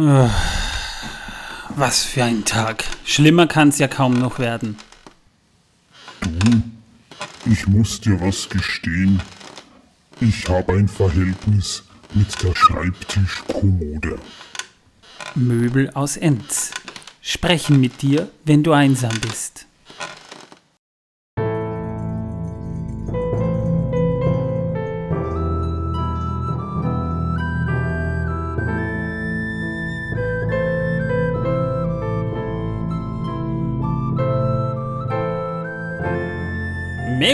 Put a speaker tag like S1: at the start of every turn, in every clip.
S1: Was für ein Tag. Schlimmer kann es ja kaum noch werden.
S2: Du, ich muss dir was gestehen. Ich habe ein Verhältnis mit der Schreibtischkommode.
S1: Möbel aus Enz. Sprechen mit dir, wenn du einsam bist.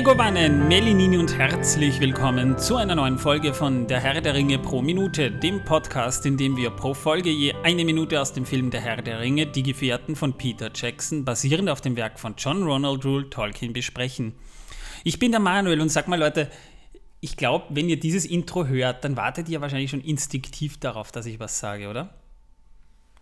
S1: Megovanen, Melinini und herzlich willkommen zu einer neuen Folge von Der Herr der Ringe pro Minute, dem Podcast, in dem wir pro Folge je eine Minute aus dem Film Der Herr der Ringe, Die Gefährten von Peter Jackson, basierend auf dem Werk von John Ronald Rule Tolkien, besprechen. Ich bin der Manuel und sag mal Leute, ich glaube, wenn ihr dieses Intro hört, dann wartet ihr wahrscheinlich schon instinktiv darauf, dass ich was sage, oder?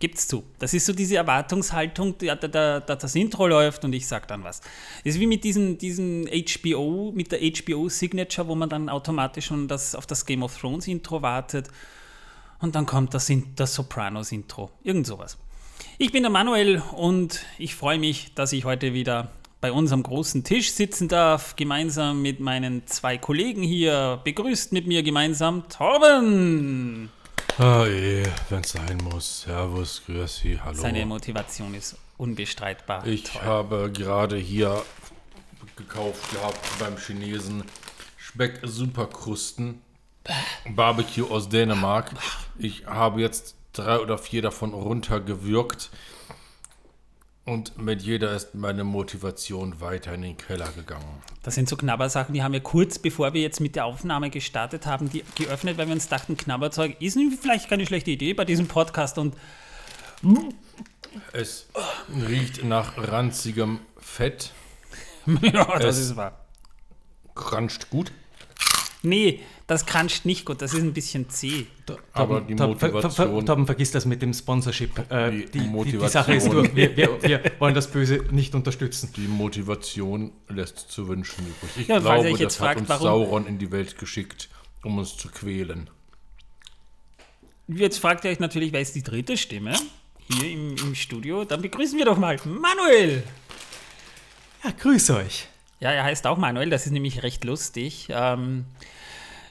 S1: Gibt's zu. Das ist so diese Erwartungshaltung, da, da, da das Intro läuft und ich sage dann was. Das ist wie mit diesen, diesen HBO, mit der HBO Signature, wo man dann automatisch schon das, auf das Game of Thrones Intro wartet und dann kommt das, das Sopranos Intro. Irgend sowas. Ich bin der Manuel und ich freue mich, dass ich heute wieder bei unserem großen Tisch sitzen darf, gemeinsam mit meinen zwei Kollegen hier. Begrüßt mit mir gemeinsam Torben.
S3: Oh je, wenn es sein muss. Servus, grüß Sie, hallo.
S1: Seine Motivation ist unbestreitbar.
S3: Ich Toll. habe gerade hier gekauft gehabt beim Chinesen Speck Superkrusten. Barbecue aus Dänemark. Ich habe jetzt drei oder vier davon runtergewürgt. Und mit jeder ist meine Motivation weiter in den Keller gegangen.
S1: Das sind so Knabbersachen, die haben wir kurz bevor wir jetzt mit der Aufnahme gestartet haben, die geöffnet, weil wir uns dachten, Knabberzeug ist vielleicht keine schlechte Idee bei diesem Podcast und
S3: es riecht nach ranzigem Fett.
S1: ja, das es ist wahr.
S3: Cruncht gut.
S1: Nee, das cruncht nicht gut, das ist ein bisschen zäh.
S3: Aber die Motivation...
S4: Torben, vergiss das mit dem Sponsorship. Äh, die, die, die, die, Sache ist durch, wir, wir, wir, wollen das Böse nicht unterstützen.
S3: Die Motivation lässt zu wünschen übrig. Ich ja, glaube, ich das fragt, hat uns warum, Sauron in die Welt geschickt, um uns zu quälen.
S1: Jetzt fragt ihr euch natürlich, wer ist die dritte Stimme hier im, im Studio? Dann begrüßen wir doch mal Manuel.
S4: Ja, grüß euch.
S1: Ja, er heißt auch Manuel, das ist nämlich recht lustig. Ähm,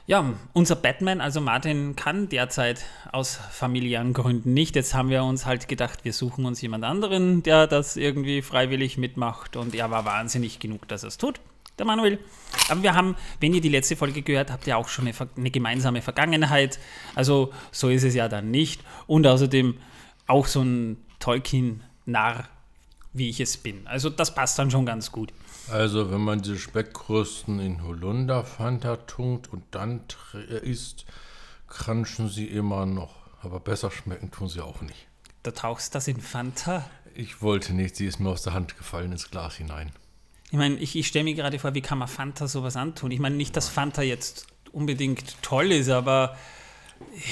S1: ja, unser Batman, also Martin, kann derzeit aus familiären Gründen nicht. Jetzt haben wir uns halt gedacht, wir suchen uns jemand anderen, der das irgendwie freiwillig mitmacht. Und er war wahnsinnig genug, dass er es tut, der Manuel. Aber wir haben, wenn ihr die letzte Folge gehört habt, ja auch schon eine, eine gemeinsame Vergangenheit. Also so ist es ja dann nicht. Und außerdem auch so ein Tolkien-Narr, wie ich es bin. Also das passt dann schon ganz gut.
S3: Also wenn man diese Speckkrusten in Holunderfanta tunkt und dann isst, crunchen sie immer noch. Aber besser schmecken tun sie auch nicht.
S1: Du tauchst das in Fanta?
S3: Ich wollte nicht, sie ist mir aus der Hand gefallen ins Glas hinein.
S1: Ich meine, ich, ich stelle mir gerade vor, wie kann man Fanta sowas antun? Ich meine nicht, dass Fanta jetzt unbedingt toll ist, aber...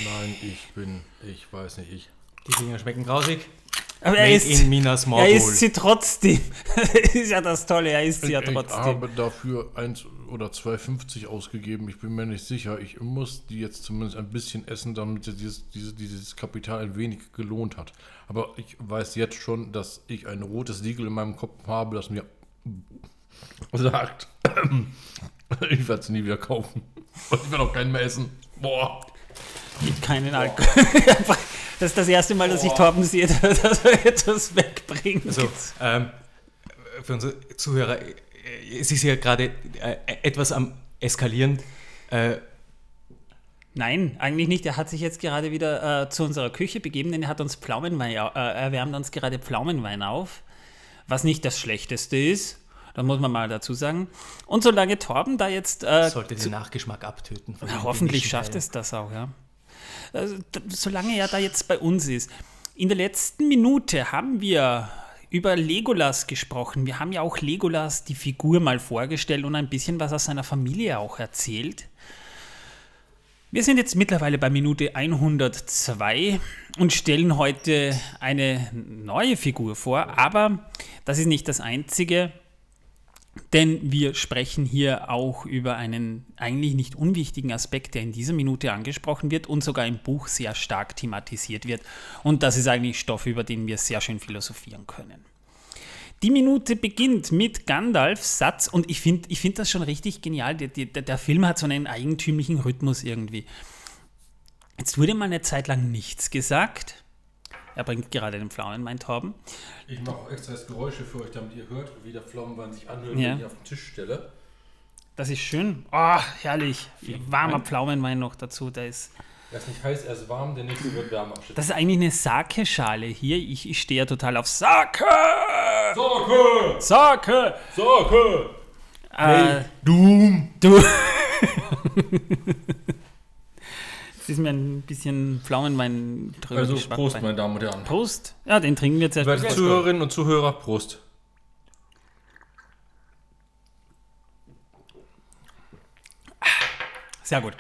S3: Nein, ich bin, ich weiß nicht, ich...
S4: Die Dinger schmecken grausig.
S1: Aber er ist, in Minas er isst sie trotzdem. das ist ja das Tolle, er isst sie ja trotzdem.
S3: Ich habe dafür 1 oder 2,50 ausgegeben. Ich bin mir nicht sicher. Ich muss die jetzt zumindest ein bisschen essen, damit dieses, dieses, dieses Kapital ein wenig gelohnt hat. Aber ich weiß jetzt schon, dass ich ein rotes Siegel in meinem Kopf habe, das mir sagt, ich werde es nie wieder kaufen. Und ich werde auch keinen mehr essen. Boah.
S1: Gibt keinen Alkohol. Das ist das erste Mal, dass ich Torben sehe, dass er etwas wegbringt.
S4: Also, ähm, für unsere Zuhörer, es ist ja gerade äh, etwas am Eskalieren. Äh,
S1: Nein, eigentlich nicht. Er hat sich jetzt gerade wieder äh, zu unserer Küche begeben, denn er hat uns Pflaumenwein, äh, er wärmt uns gerade Pflaumenwein auf, was nicht das Schlechteste ist. Da muss man mal dazu sagen. Und solange Torben da jetzt.
S4: Äh, Sollte den Nachgeschmack abtöten.
S1: Na, hoffentlich schafft es das auch, ja. Also, solange er da jetzt bei uns ist. In der letzten Minute haben wir über Legolas gesprochen. Wir haben ja auch Legolas die Figur mal vorgestellt und ein bisschen was aus seiner Familie auch erzählt. Wir sind jetzt mittlerweile bei Minute 102 und stellen heute eine neue Figur vor, aber das ist nicht das Einzige. Denn wir sprechen hier auch über einen eigentlich nicht unwichtigen Aspekt, der in dieser Minute angesprochen wird und sogar im Buch sehr stark thematisiert wird. Und das ist eigentlich Stoff, über den wir sehr schön philosophieren können. Die Minute beginnt mit Gandalfs Satz und ich finde ich find das schon richtig genial. Der, der, der Film hat so einen eigentümlichen Rhythmus irgendwie. Jetzt wurde mal eine Zeit lang nichts gesagt. Er bringt gerade den Pflaumenweintauben.
S3: Ich mache auch extra Geräusche für euch, damit ihr hört, wie der Pflaumenwein sich anhört,
S1: Ja.
S3: wenn ich auf den Tisch stelle.
S1: Das ist schön. Oh, herrlich. Warmer
S3: Ein-
S1: Pflaumenwein noch dazu. Da ist,
S3: Er ist nicht heiß, er ist warm, der nächste wird wärmer.
S1: das ist eigentlich eine Sake-Schale hier. Ich, ich stehe ja total auf Sake!
S3: Sake!
S1: Sake!
S3: Sake!
S1: Äh,
S3: Doom!
S1: du. Ist mir ein bisschen Pflaumenwein drüber
S3: Also Prost, meine Damen und Herren.
S1: Prost. Ja, den trinken wir zuerst.
S3: Werte Zuhörerinnen und Zuhörer, Prost.
S1: Sehr gut.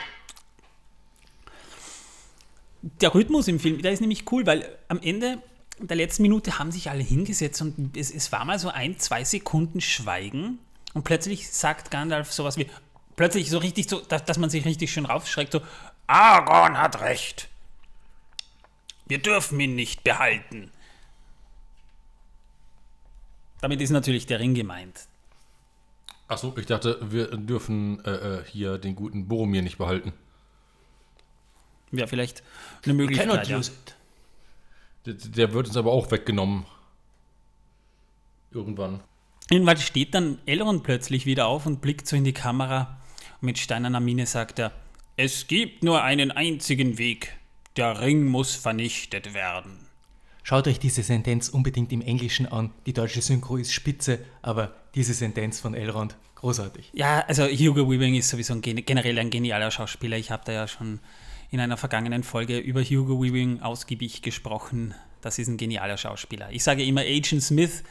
S1: Der Rhythmus im Film, der ist nämlich cool, weil am Ende der letzten Minute haben sich alle hingesetzt und es, es war mal so ein, zwei Sekunden Schweigen und plötzlich sagt Gandalf sowas wie, plötzlich so richtig so, dass, dass man sich richtig schön raufschreckt, so, Aragorn hat recht. Wir dürfen ihn nicht behalten. Damit ist natürlich der Ring gemeint.
S3: Achso, ich dachte, wir dürfen äh, äh, hier den guten Boromir nicht behalten.
S1: Wäre vielleicht eine Möglichkeit. Ja.
S3: Der, der wird uns aber auch weggenommen. Irgendwann.
S1: Jedenfalls steht dann Elrond plötzlich wieder auf und blickt so in die Kamera. Und mit steinerner Miene sagt er: Es gibt nur einen einzigen Weg. Der Ring muss vernichtet werden.
S4: Schaut euch diese Sentenz unbedingt im Englischen an. Die deutsche Synchro ist spitze, aber diese Sentenz von Elrond, großartig.
S1: Ja, also Hugo Weaving ist sowieso ein, gen- generell ein genialer Schauspieler. Ich habe da ja schon in einer vergangenen Folge über Hugo Weaving ausgiebig gesprochen. Das ist ein genialer Schauspieler. Ich sage immer, Agent Smith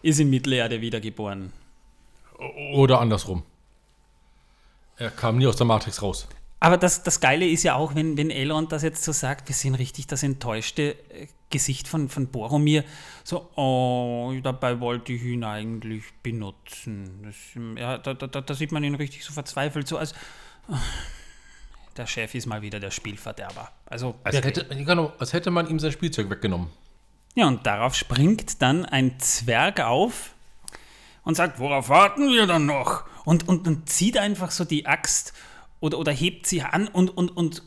S1: ist in Mittelerde wiedergeboren.
S3: Oder andersrum. Er kam nie aus der Matrix raus.
S1: Aber das, das Geile ist ja auch, wenn, wenn Elrond das jetzt so sagt, wir sehen richtig das enttäuschte äh, Gesicht von, von Boromir. So, oh, dabei wollte ich ihn eigentlich benutzen. Das, ja, da, da, da sieht man ihn richtig so verzweifelt, so als der Chef ist mal wieder der Spielverderber. Also,
S3: Als hätte, genau, als hätte man ihm sein Spielzeug weggenommen.
S1: Ja, und darauf springt dann ein Zwerg auf und sagt, worauf warten wir dann noch? Und, und, und zieht einfach so die Axt oder, oder hebt sie an und, und, und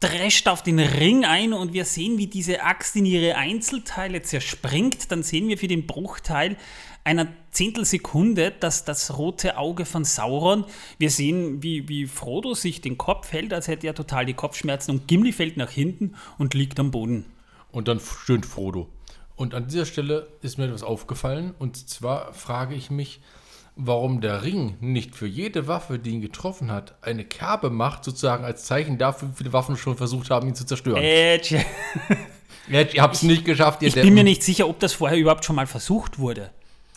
S1: drescht auf den Ring ein und wir sehen, wie diese Axt in ihre Einzelteile zerspringt. Dann sehen wir für den Bruchteil einer Zehntelsekunde das, das rote Auge von Sauron. Wir sehen, wie, wie Frodo sich den Kopf hält, als hätte er total die Kopfschmerzen und Gimli fällt nach hinten und liegt am Boden.
S3: Und dann stöhnt Frodo. Und an dieser Stelle ist mir etwas aufgefallen. Und zwar frage ich mich, warum der Ring nicht für jede Waffe, die ihn getroffen hat, eine Kerbe macht, sozusagen als Zeichen dafür, wie viele Waffen schon versucht haben, ihn zu zerstören.
S1: Edge.
S3: Jetzt, ihr habt es nicht geschafft, ihr
S1: Ich bin
S3: Deppen.
S1: mir nicht sicher, ob das vorher überhaupt schon mal versucht wurde.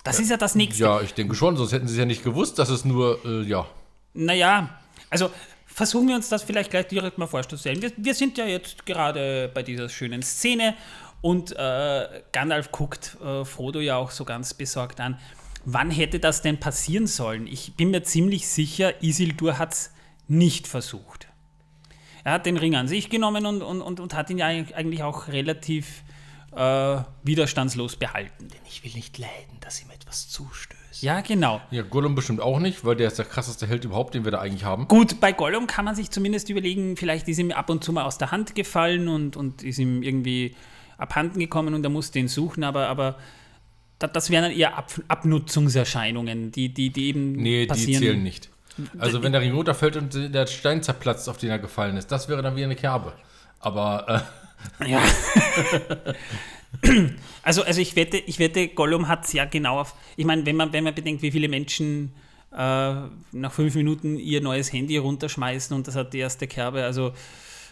S1: Das ist ja das nächste.
S3: Ja, ich denke schon, sonst hätten sie es ja nicht gewusst, dass es nur, äh, ja.
S1: Naja, also versuchen wir uns das vielleicht gleich direkt mal vorzustellen. Wir, wir sind ja jetzt gerade bei dieser schönen Szene und äh, Gandalf guckt äh, Frodo ja auch so ganz besorgt an. Wann hätte das denn passieren sollen? Ich bin mir ziemlich sicher, Isildur hat es nicht versucht. Er hat den Ring an sich genommen und, und, und, und hat ihn ja eigentlich auch relativ äh, widerstandslos behalten.
S4: Denn ich will nicht leiden, dass ihm etwas zustößt.
S1: Ja, genau.
S3: Ja, Gollum bestimmt auch nicht, weil der ist der krasseste Held überhaupt, den wir da eigentlich haben.
S1: Gut, bei Gollum kann man sich zumindest überlegen, vielleicht ist ihm ab und zu mal aus der Hand gefallen und, und ist ihm irgendwie abhanden gekommen und er musste ihn suchen, aber, aber das wären dann eher Ab Abnutzungserscheinungen, die, die, die eben
S3: Nee, die
S1: passieren.
S3: zählen nicht. Also wenn der Ring runterfällt und der Stein zerplatzt, auf den er gefallen ist, das wäre dann wieder eine Kerbe. Aber äh,
S1: Ja. also, also ich wette, ich wette, Gollum hat es ja genau auf. Ich meine, wenn man, wenn man bedenkt, wie viele Menschen äh, nach fünf Minuten ihr neues Handy runterschmeißen und das hat die erste Kerbe. Also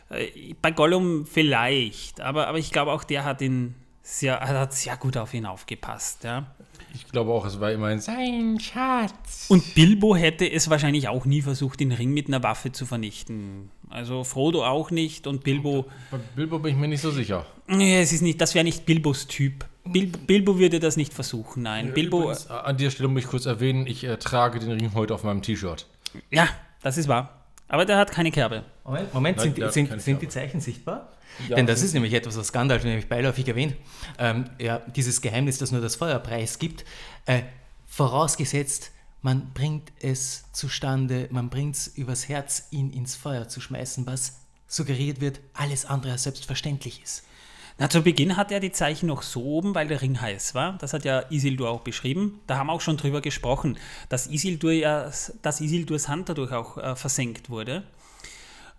S1: äh, bei Gollum vielleicht, aber, aber ich glaube auch der hat ihn sehr, hat sehr gut auf ihn aufgepasst. Ja.
S3: ich glaube auch, es war immerhin sein Schatz.
S1: Und Bilbo hätte es wahrscheinlich auch nie versucht, den Ring mit einer Waffe zu vernichten. Also Frodo auch nicht und Bilbo.
S3: Bei Bilbo bin ich mir nicht so sicher.
S1: Nee, es ist nicht, das wäre nicht Bilbos Typ. Bil Bilbo würde das nicht versuchen, nein. Bilbo,
S3: Übrigens, äh, an der Stelle muss ich kurz erwähnen, ich äh, trage den Ring heute auf meinem T-Shirt.
S1: ja, das ist wahr. Aber der hat keine Kerbe.
S4: Moment, Moment
S3: Nein,
S4: sind, sind, sind die. Zeichen sichtbar?
S3: Ja,
S4: Denn das ist nämlich etwas, was Gandalf nämlich beiläufig erwähnt. Ähm, ja, dieses Geheimnis, das nur das Feuerpreis gibt, äh, vorausgesetzt, man bringt es zustande, man bringt es übers Herz, ihn ins Feuer zu schmeißen, was suggeriert wird, alles andere als selbstverständlich ist.
S1: Na, zu Beginn hat er die Zeichen noch so oben, weil der Ring heiß war. Das hat ja Isildur auch beschrieben. Da haben wir auch schon drüber gesprochen, dass Isildur ja, dass Isildurs Hand dadurch auch äh, versenkt wurde.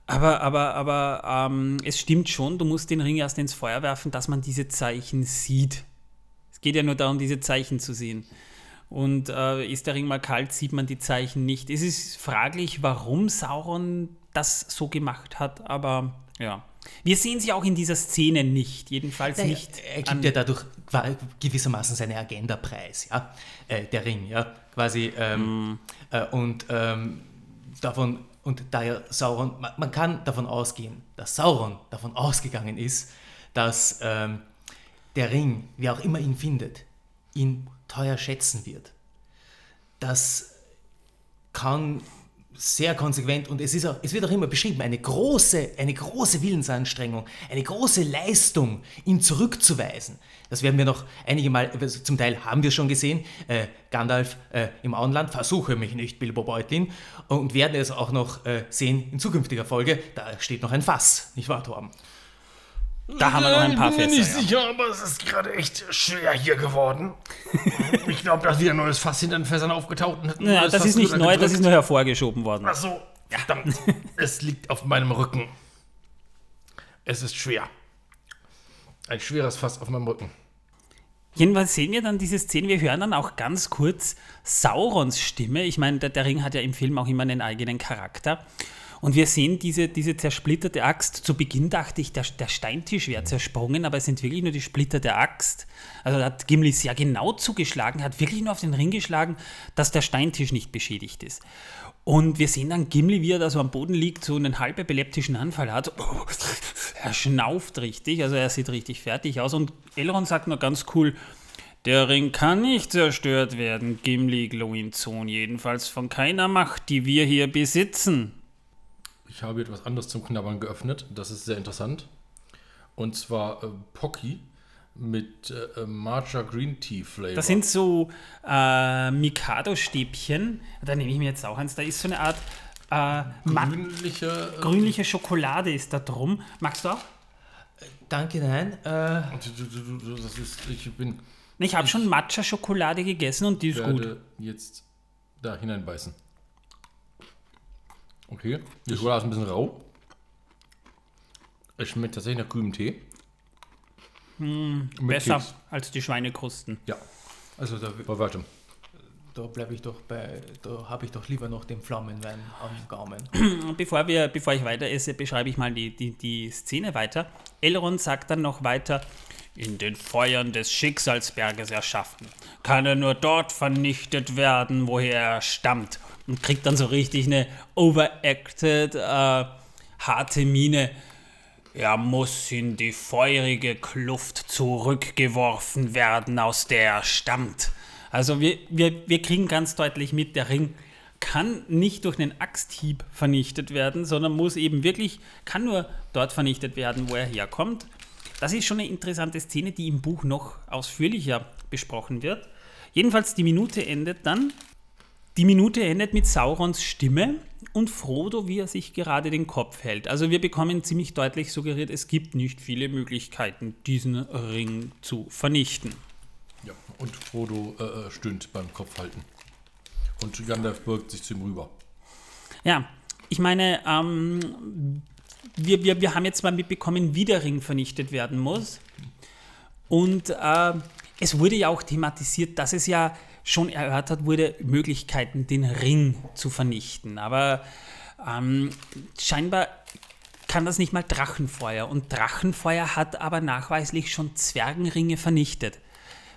S1: Aber, aber, aber ähm, es stimmt schon, du musst den Ring erst ins Feuer werfen, dass man diese Zeichen sieht. Es geht ja nur darum, diese Zeichen zu sehen. Und äh, ist der Ring mal kalt, sieht man die Zeichen nicht. Es ist fraglich, warum Sauron das so gemacht hat, aber ja. Wir sehen sie auch in dieser Szene nicht, jedenfalls
S4: Naja,
S1: nicht.
S4: Er gibt ja dadurch gewissermaßen seine Agenda preis, ja, äh, der Ring, ja, quasi. Ähm, äh, und ähm, davon, und da ja Sauron, man, kann davon ausgehen, dass Sauron davon ausgegangen ist, dass ähm, der Ring, wie auch immer ihn findet, ihn teuer schätzen wird. Das kann sehr konsequent und es, ist auch, es wird auch immer beschrieben, eine große, eine große Willensanstrengung, eine große Leistung, ihn zurückzuweisen. Das werden wir noch einige Mal, also zum Teil haben wir schon gesehen, äh, Gandalf äh, im Auenland, versuche mich nicht, Bilbo Beutlin, und werden es auch noch äh, sehen in zukünftiger Folge, da steht noch ein Fass, nicht wahr, Torben?
S1: Da haben wir noch ein paar
S3: ich bin mir
S1: Fässer.
S3: nicht
S1: Ja.
S3: sicher, aber es ist gerade echt schwer hier geworden. ich glaube, da ist wieder ein neues Fass hinter den Fässern aufgetaucht. Und hat ein
S1: Ja,
S3: neues
S1: das
S3: Fass
S1: ist nicht neu, das
S3: gedrückt.
S1: ist nur hervorgeschoben worden.
S3: Ach so, verdammt. es liegt auf meinem Rücken. Es ist schwer. Ein schweres Fass auf meinem Rücken.
S1: Jedenfalls sehen wir dann diese Szene, wir hören dann auch ganz kurz Saurons Stimme. Ich meine, der, der Ring hat ja im Film auch immer einen eigenen Charakter. Und wir sehen diese, diese zersplitterte Axt. Zu Beginn dachte ich, der, der Steintisch wäre zersprungen, aber es sind wirklich nur die Splitter der Axt. Also da hat Gimli sehr genau zugeschlagen, hat wirklich nur auf den Ring geschlagen, dass der Steintisch nicht beschädigt ist. Und wir sehen dann Gimli, wie er da so am Boden liegt, so einen halb epileptischen Anfall hat. Er schnauft richtig, also er sieht richtig fertig aus. Und Elrond sagt nur ganz cool, der Ring kann nicht zerstört werden, Gimli Gloinzon, jedenfalls von keiner Macht, die wir hier besitzen.
S3: Ich habe etwas anderes zum Knabbern geöffnet. Das ist sehr interessant. Und zwar äh, Pocky mit äh, Matcha Green Tea Flavor.
S1: Das sind so äh, Mikado-Stäbchen. Da nehme ich mir jetzt auch eins. Da ist so eine Art äh,
S3: grünliche. Äh,
S1: grünliche Schokolade ist da drum. Magst du auch?
S4: Danke, nein. Äh,
S3: du- du- du- du- das ist, ich bin.
S1: Ich habe schon Matcha-Schokolade gegessen und die ist gut.
S3: werde jetzt da hineinbeißen. Okay, die Schokolade ist ein bisschen rau. Es schmeckt tatsächlich nach grünem Tee. Mit
S1: Besser
S3: Keks.
S1: als die Schweinekrusten.
S3: Ja,
S4: also da,
S3: bei weitem.
S4: da bleibe ich doch bei, da habe ich doch lieber noch den Pflaumenwein am Gaumen.
S1: Bevor, wir, bevor ich weiter esse, beschreibe ich mal die, die, die Szene weiter. Elrond sagt dann noch weiter, in den Feuern des Schicksalsberges erschaffen, kann er nur dort vernichtet werden, woher er stammt. Und kriegt dann so richtig eine overacted, äh, harte Miene. Er muss in die feurige Kluft zurückgeworfen werden, aus der er stammt. Also wir, wir, wir kriegen ganz deutlich mit, der Ring kann nicht durch einen Axthieb vernichtet werden, sondern muss eben wirklich, kann nur dort vernichtet werden, wo er herkommt. Das ist schon eine interessante Szene, die im Buch noch ausführlicher besprochen wird. Jedenfalls die Minute endet dann. Die Minute endet mit Saurons Stimme und Frodo, wie er sich gerade den Kopf hält. Also wir bekommen ziemlich deutlich suggeriert, es gibt nicht viele Möglichkeiten, diesen Ring zu vernichten.
S3: Ja, und Frodo äh, äh, stöhnt beim Kopfhalten. Und Gandalf beugt sich zu ihm rüber.
S1: Ja, ich meine, ähm, wir, wir, wir haben jetzt mal mitbekommen, wie der Ring vernichtet werden muss. Und äh, es wurde ja auch thematisiert, dass es ja schon erörtert wurde, Möglichkeiten, den Ring zu vernichten. Aber ähm, scheinbar kann das nicht mal Drachenfeuer. Und Drachenfeuer hat aber nachweislich schon Zwergenringe vernichtet.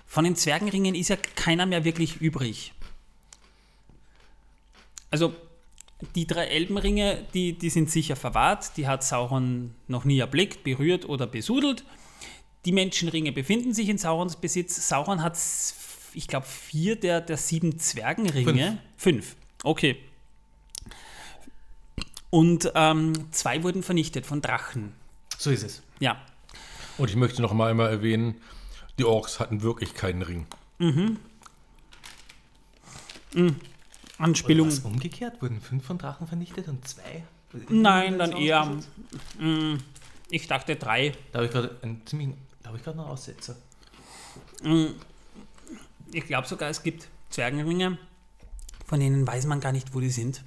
S1: Von den Zwergenringen ist ja keiner mehr wirklich übrig. Also die drei Elbenringe, die, die sind sicher verwahrt. Die hat Sauron noch nie erblickt, berührt oder besudelt. die Menschenringe befinden sich in Saurons Besitz. Sauron hat, ich glaube, vier der, der sieben Zwergenringe. Fünf. Okay. Und ähm, zwei wurden vernichtet von Drachen.
S4: So ist es.
S1: Ja.
S3: Und ich möchte noch mal einmal erwähnen, die Orks hatten wirklich keinen Ring.
S1: Anspielung.
S4: Was umgekehrt? Wurden fünf von Drachen vernichtet und zwei?
S1: Nein, dann eher. mm, Ich dachte drei.
S4: Da habe ich gerade einen ziemlichen, da habe ich gerade noch Aussetzer.
S1: Ich glaube sogar, es gibt Zwergenringe, von denen weiß man gar nicht, wo die sind.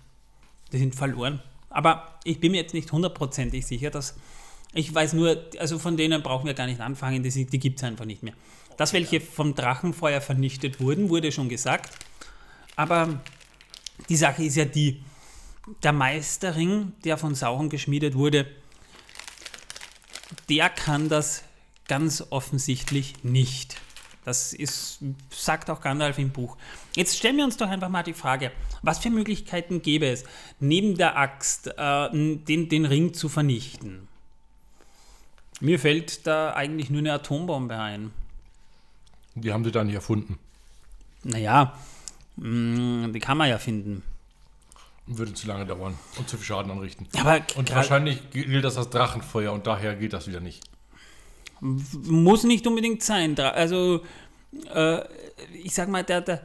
S1: Die sind verloren. Aber ich bin mir jetzt nicht hundertprozentig sicher, dass. Ich weiß nur, also von denen brauchen wir gar nicht anfangen, die, sind- die gibt es einfach nicht mehr. Dass welche vom Drachenfeuer vernichtet wurden, wurde schon gesagt. Aber die Sache ist ja die, der Meisterring, der von Sauron geschmiedet wurde, der kann das ganz offensichtlich nicht. Das ist, sagt auch Gandalf im Buch. Jetzt stellen wir uns doch einfach mal die Frage, was für Möglichkeiten gäbe es, neben der Axt äh, den, den Ring zu vernichten? Mir fällt da eigentlich nur eine Atombombe ein.
S3: Die haben sie da nicht erfunden.
S1: Naja, mh, die kann man ja finden.
S3: Würde zu lange dauern und zu viel Schaden anrichten.
S1: Aber
S3: Und wahrscheinlich gilt das als Drachenfeuer und daher geht das wieder nicht.
S1: Muss nicht unbedingt sein. Also, äh, ich sag mal, der, der,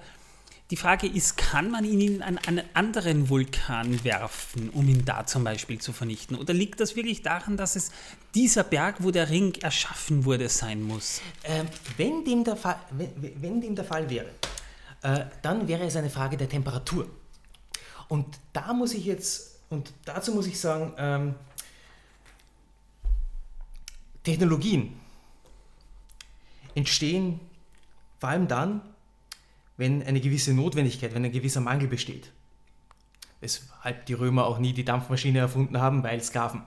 S1: die Frage ist, kann man ihn in einen, einen anderen Vulkan werfen, um ihn da zum Beispiel zu vernichten? Oder liegt das wirklich daran, dass es dieser Berg, wo der Ring erschaffen wurde, sein muss?
S4: Ähm, wenn, dem der Fall, wenn, wenn dem der Fall wäre, äh, dann wäre es eine Frage der Temperatur. Und da muss ich jetzt, und dazu muss ich sagen, ähm, Technologien entstehen vor allem dann, wenn eine gewisse Notwendigkeit, wenn ein gewisser Mangel besteht. Weshalb die Römer auch nie die Dampfmaschine erfunden haben, weil Sklaven.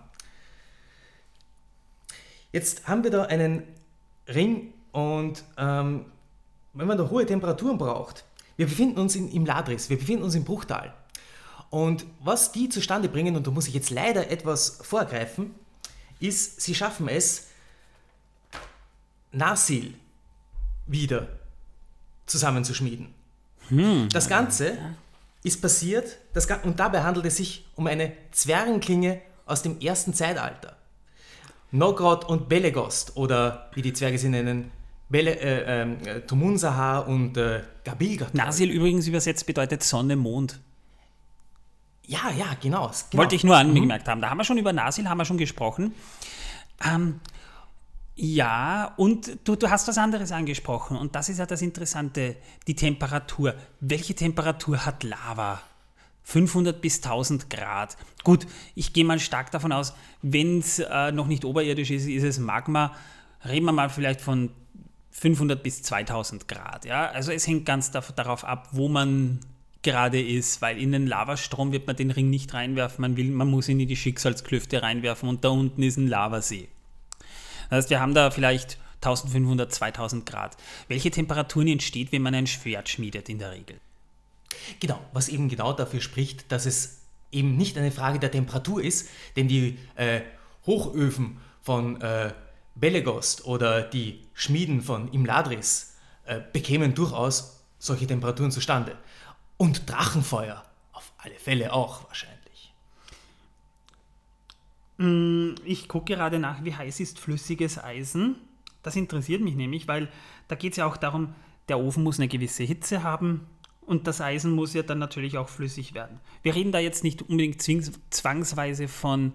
S4: Jetzt haben wir da einen Ring und ähm, wenn man da hohe Temperaturen braucht, wir befinden uns in, im Ladris, wir befinden uns im Bruchtal. Und was die zustande bringen, und da muss ich jetzt leider etwas vorgreifen, ist, sie schaffen es, Narsil wieder zusammenzuschmieden. Das Ganze ist passiert, das, und dabei handelt es sich um eine Zwergenklinge aus dem ersten Zeitalter. Nogrod und Belegost oder wie die Zwerge sie nennen, Bele, äh, ähm, äh, Tumunsaha und äh, Gabilgath.
S1: Nasil übrigens übersetzt bedeutet Sonne, Mond.
S4: Ja, ja, genau. genau.
S1: Wollte ich nur angemerkt haben. Da haben wir schon über Nasil haben wir schon gesprochen. Ähm, ja, und du, du hast was anderes angesprochen. Und das ist ja das Interessante, die Temperatur. Welche Temperatur hat Lava? 500 bis 1000 Grad. Gut, ich gehe mal stark davon aus, wenn es äh, noch nicht oberirdisch ist, ist es Magma. Reden wir mal vielleicht von 500 bis 2000 Grad. Ja? Also es hängt ganz darauf ab, wo man gerade ist, weil in den Lavastrom wird man den Ring nicht reinwerfen, man, will, man muss ihn in die Schicksalsklüfte reinwerfen und da unten ist ein Lavasee. Das heißt, wir haben da vielleicht 1500, 2000 Grad. Welche Temperaturen entsteht, wenn man ein Schwert schmiedet in der Regel?
S4: Genau, was eben genau dafür spricht, dass es eben nicht eine Frage der Temperatur ist, denn die äh, Hochöfen von äh, Belegost oder die Schmieden von Imladris äh, bekämen durchaus solche Temperaturen zustande. Und Drachenfeuer auf alle Fälle auch wahrscheinlich.
S1: Ich gucke gerade nach, wie heiß ist flüssiges Eisen. Das interessiert mich nämlich, weil da geht es ja auch darum, der Ofen muss eine gewisse Hitze haben und das Eisen muss ja dann natürlich auch flüssig werden. Wir reden da jetzt nicht unbedingt zwangsweise von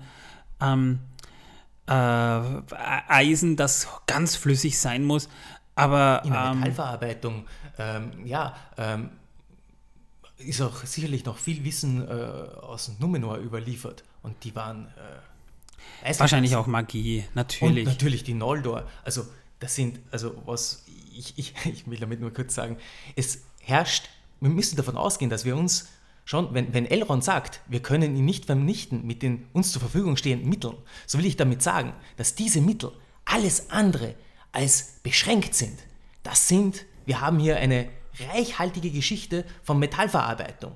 S1: ähm, äh, Eisen, das ganz flüssig sein muss, aber
S4: In der
S1: ähm,
S4: Metallverarbeitung, ähm, ja, ähm, ist auch sicherlich noch viel Wissen äh, aus Numenor überliefert. Und die waren äh, Eisen-
S1: wahrscheinlich auch Magie, natürlich.
S4: Und natürlich die Noldor. Also, das sind, also was, ich, ich, ich will damit nur kurz sagen, es herrscht, wir müssen davon ausgehen, dass wir uns schon, wenn, wenn Elrond sagt, wir können ihn nicht vernichten mit den uns zur Verfügung stehenden Mitteln, so will ich damit sagen, dass diese Mittel alles andere als beschränkt sind. Das sind, wir haben hier eine reichhaltige Geschichte von Metallverarbeitung.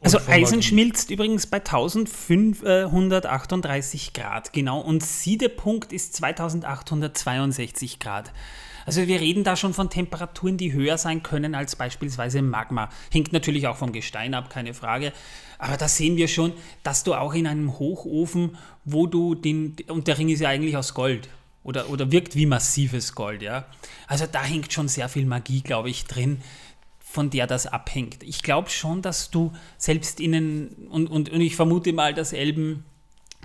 S1: Also Eisen schmilzt übrigens bei 1538 Grad, genau. Und Siedepunkt ist 2862 Grad. Also wir reden da schon von Temperaturen, die höher sein können als beispielsweise Magma. Hängt natürlich auch vom Gestein ab, keine Frage. Aber da sehen wir schon, dass du auch in einem Hochofen, wo du den, und der Ring ist ja eigentlich aus Gold oder, oder wirkt wie massives Gold, ja. Also da hängt schon sehr viel Magie, glaube ich, drin von der das abhängt. Ich glaube schon, dass du selbst innen, und, und, und ich vermute mal, dass Elben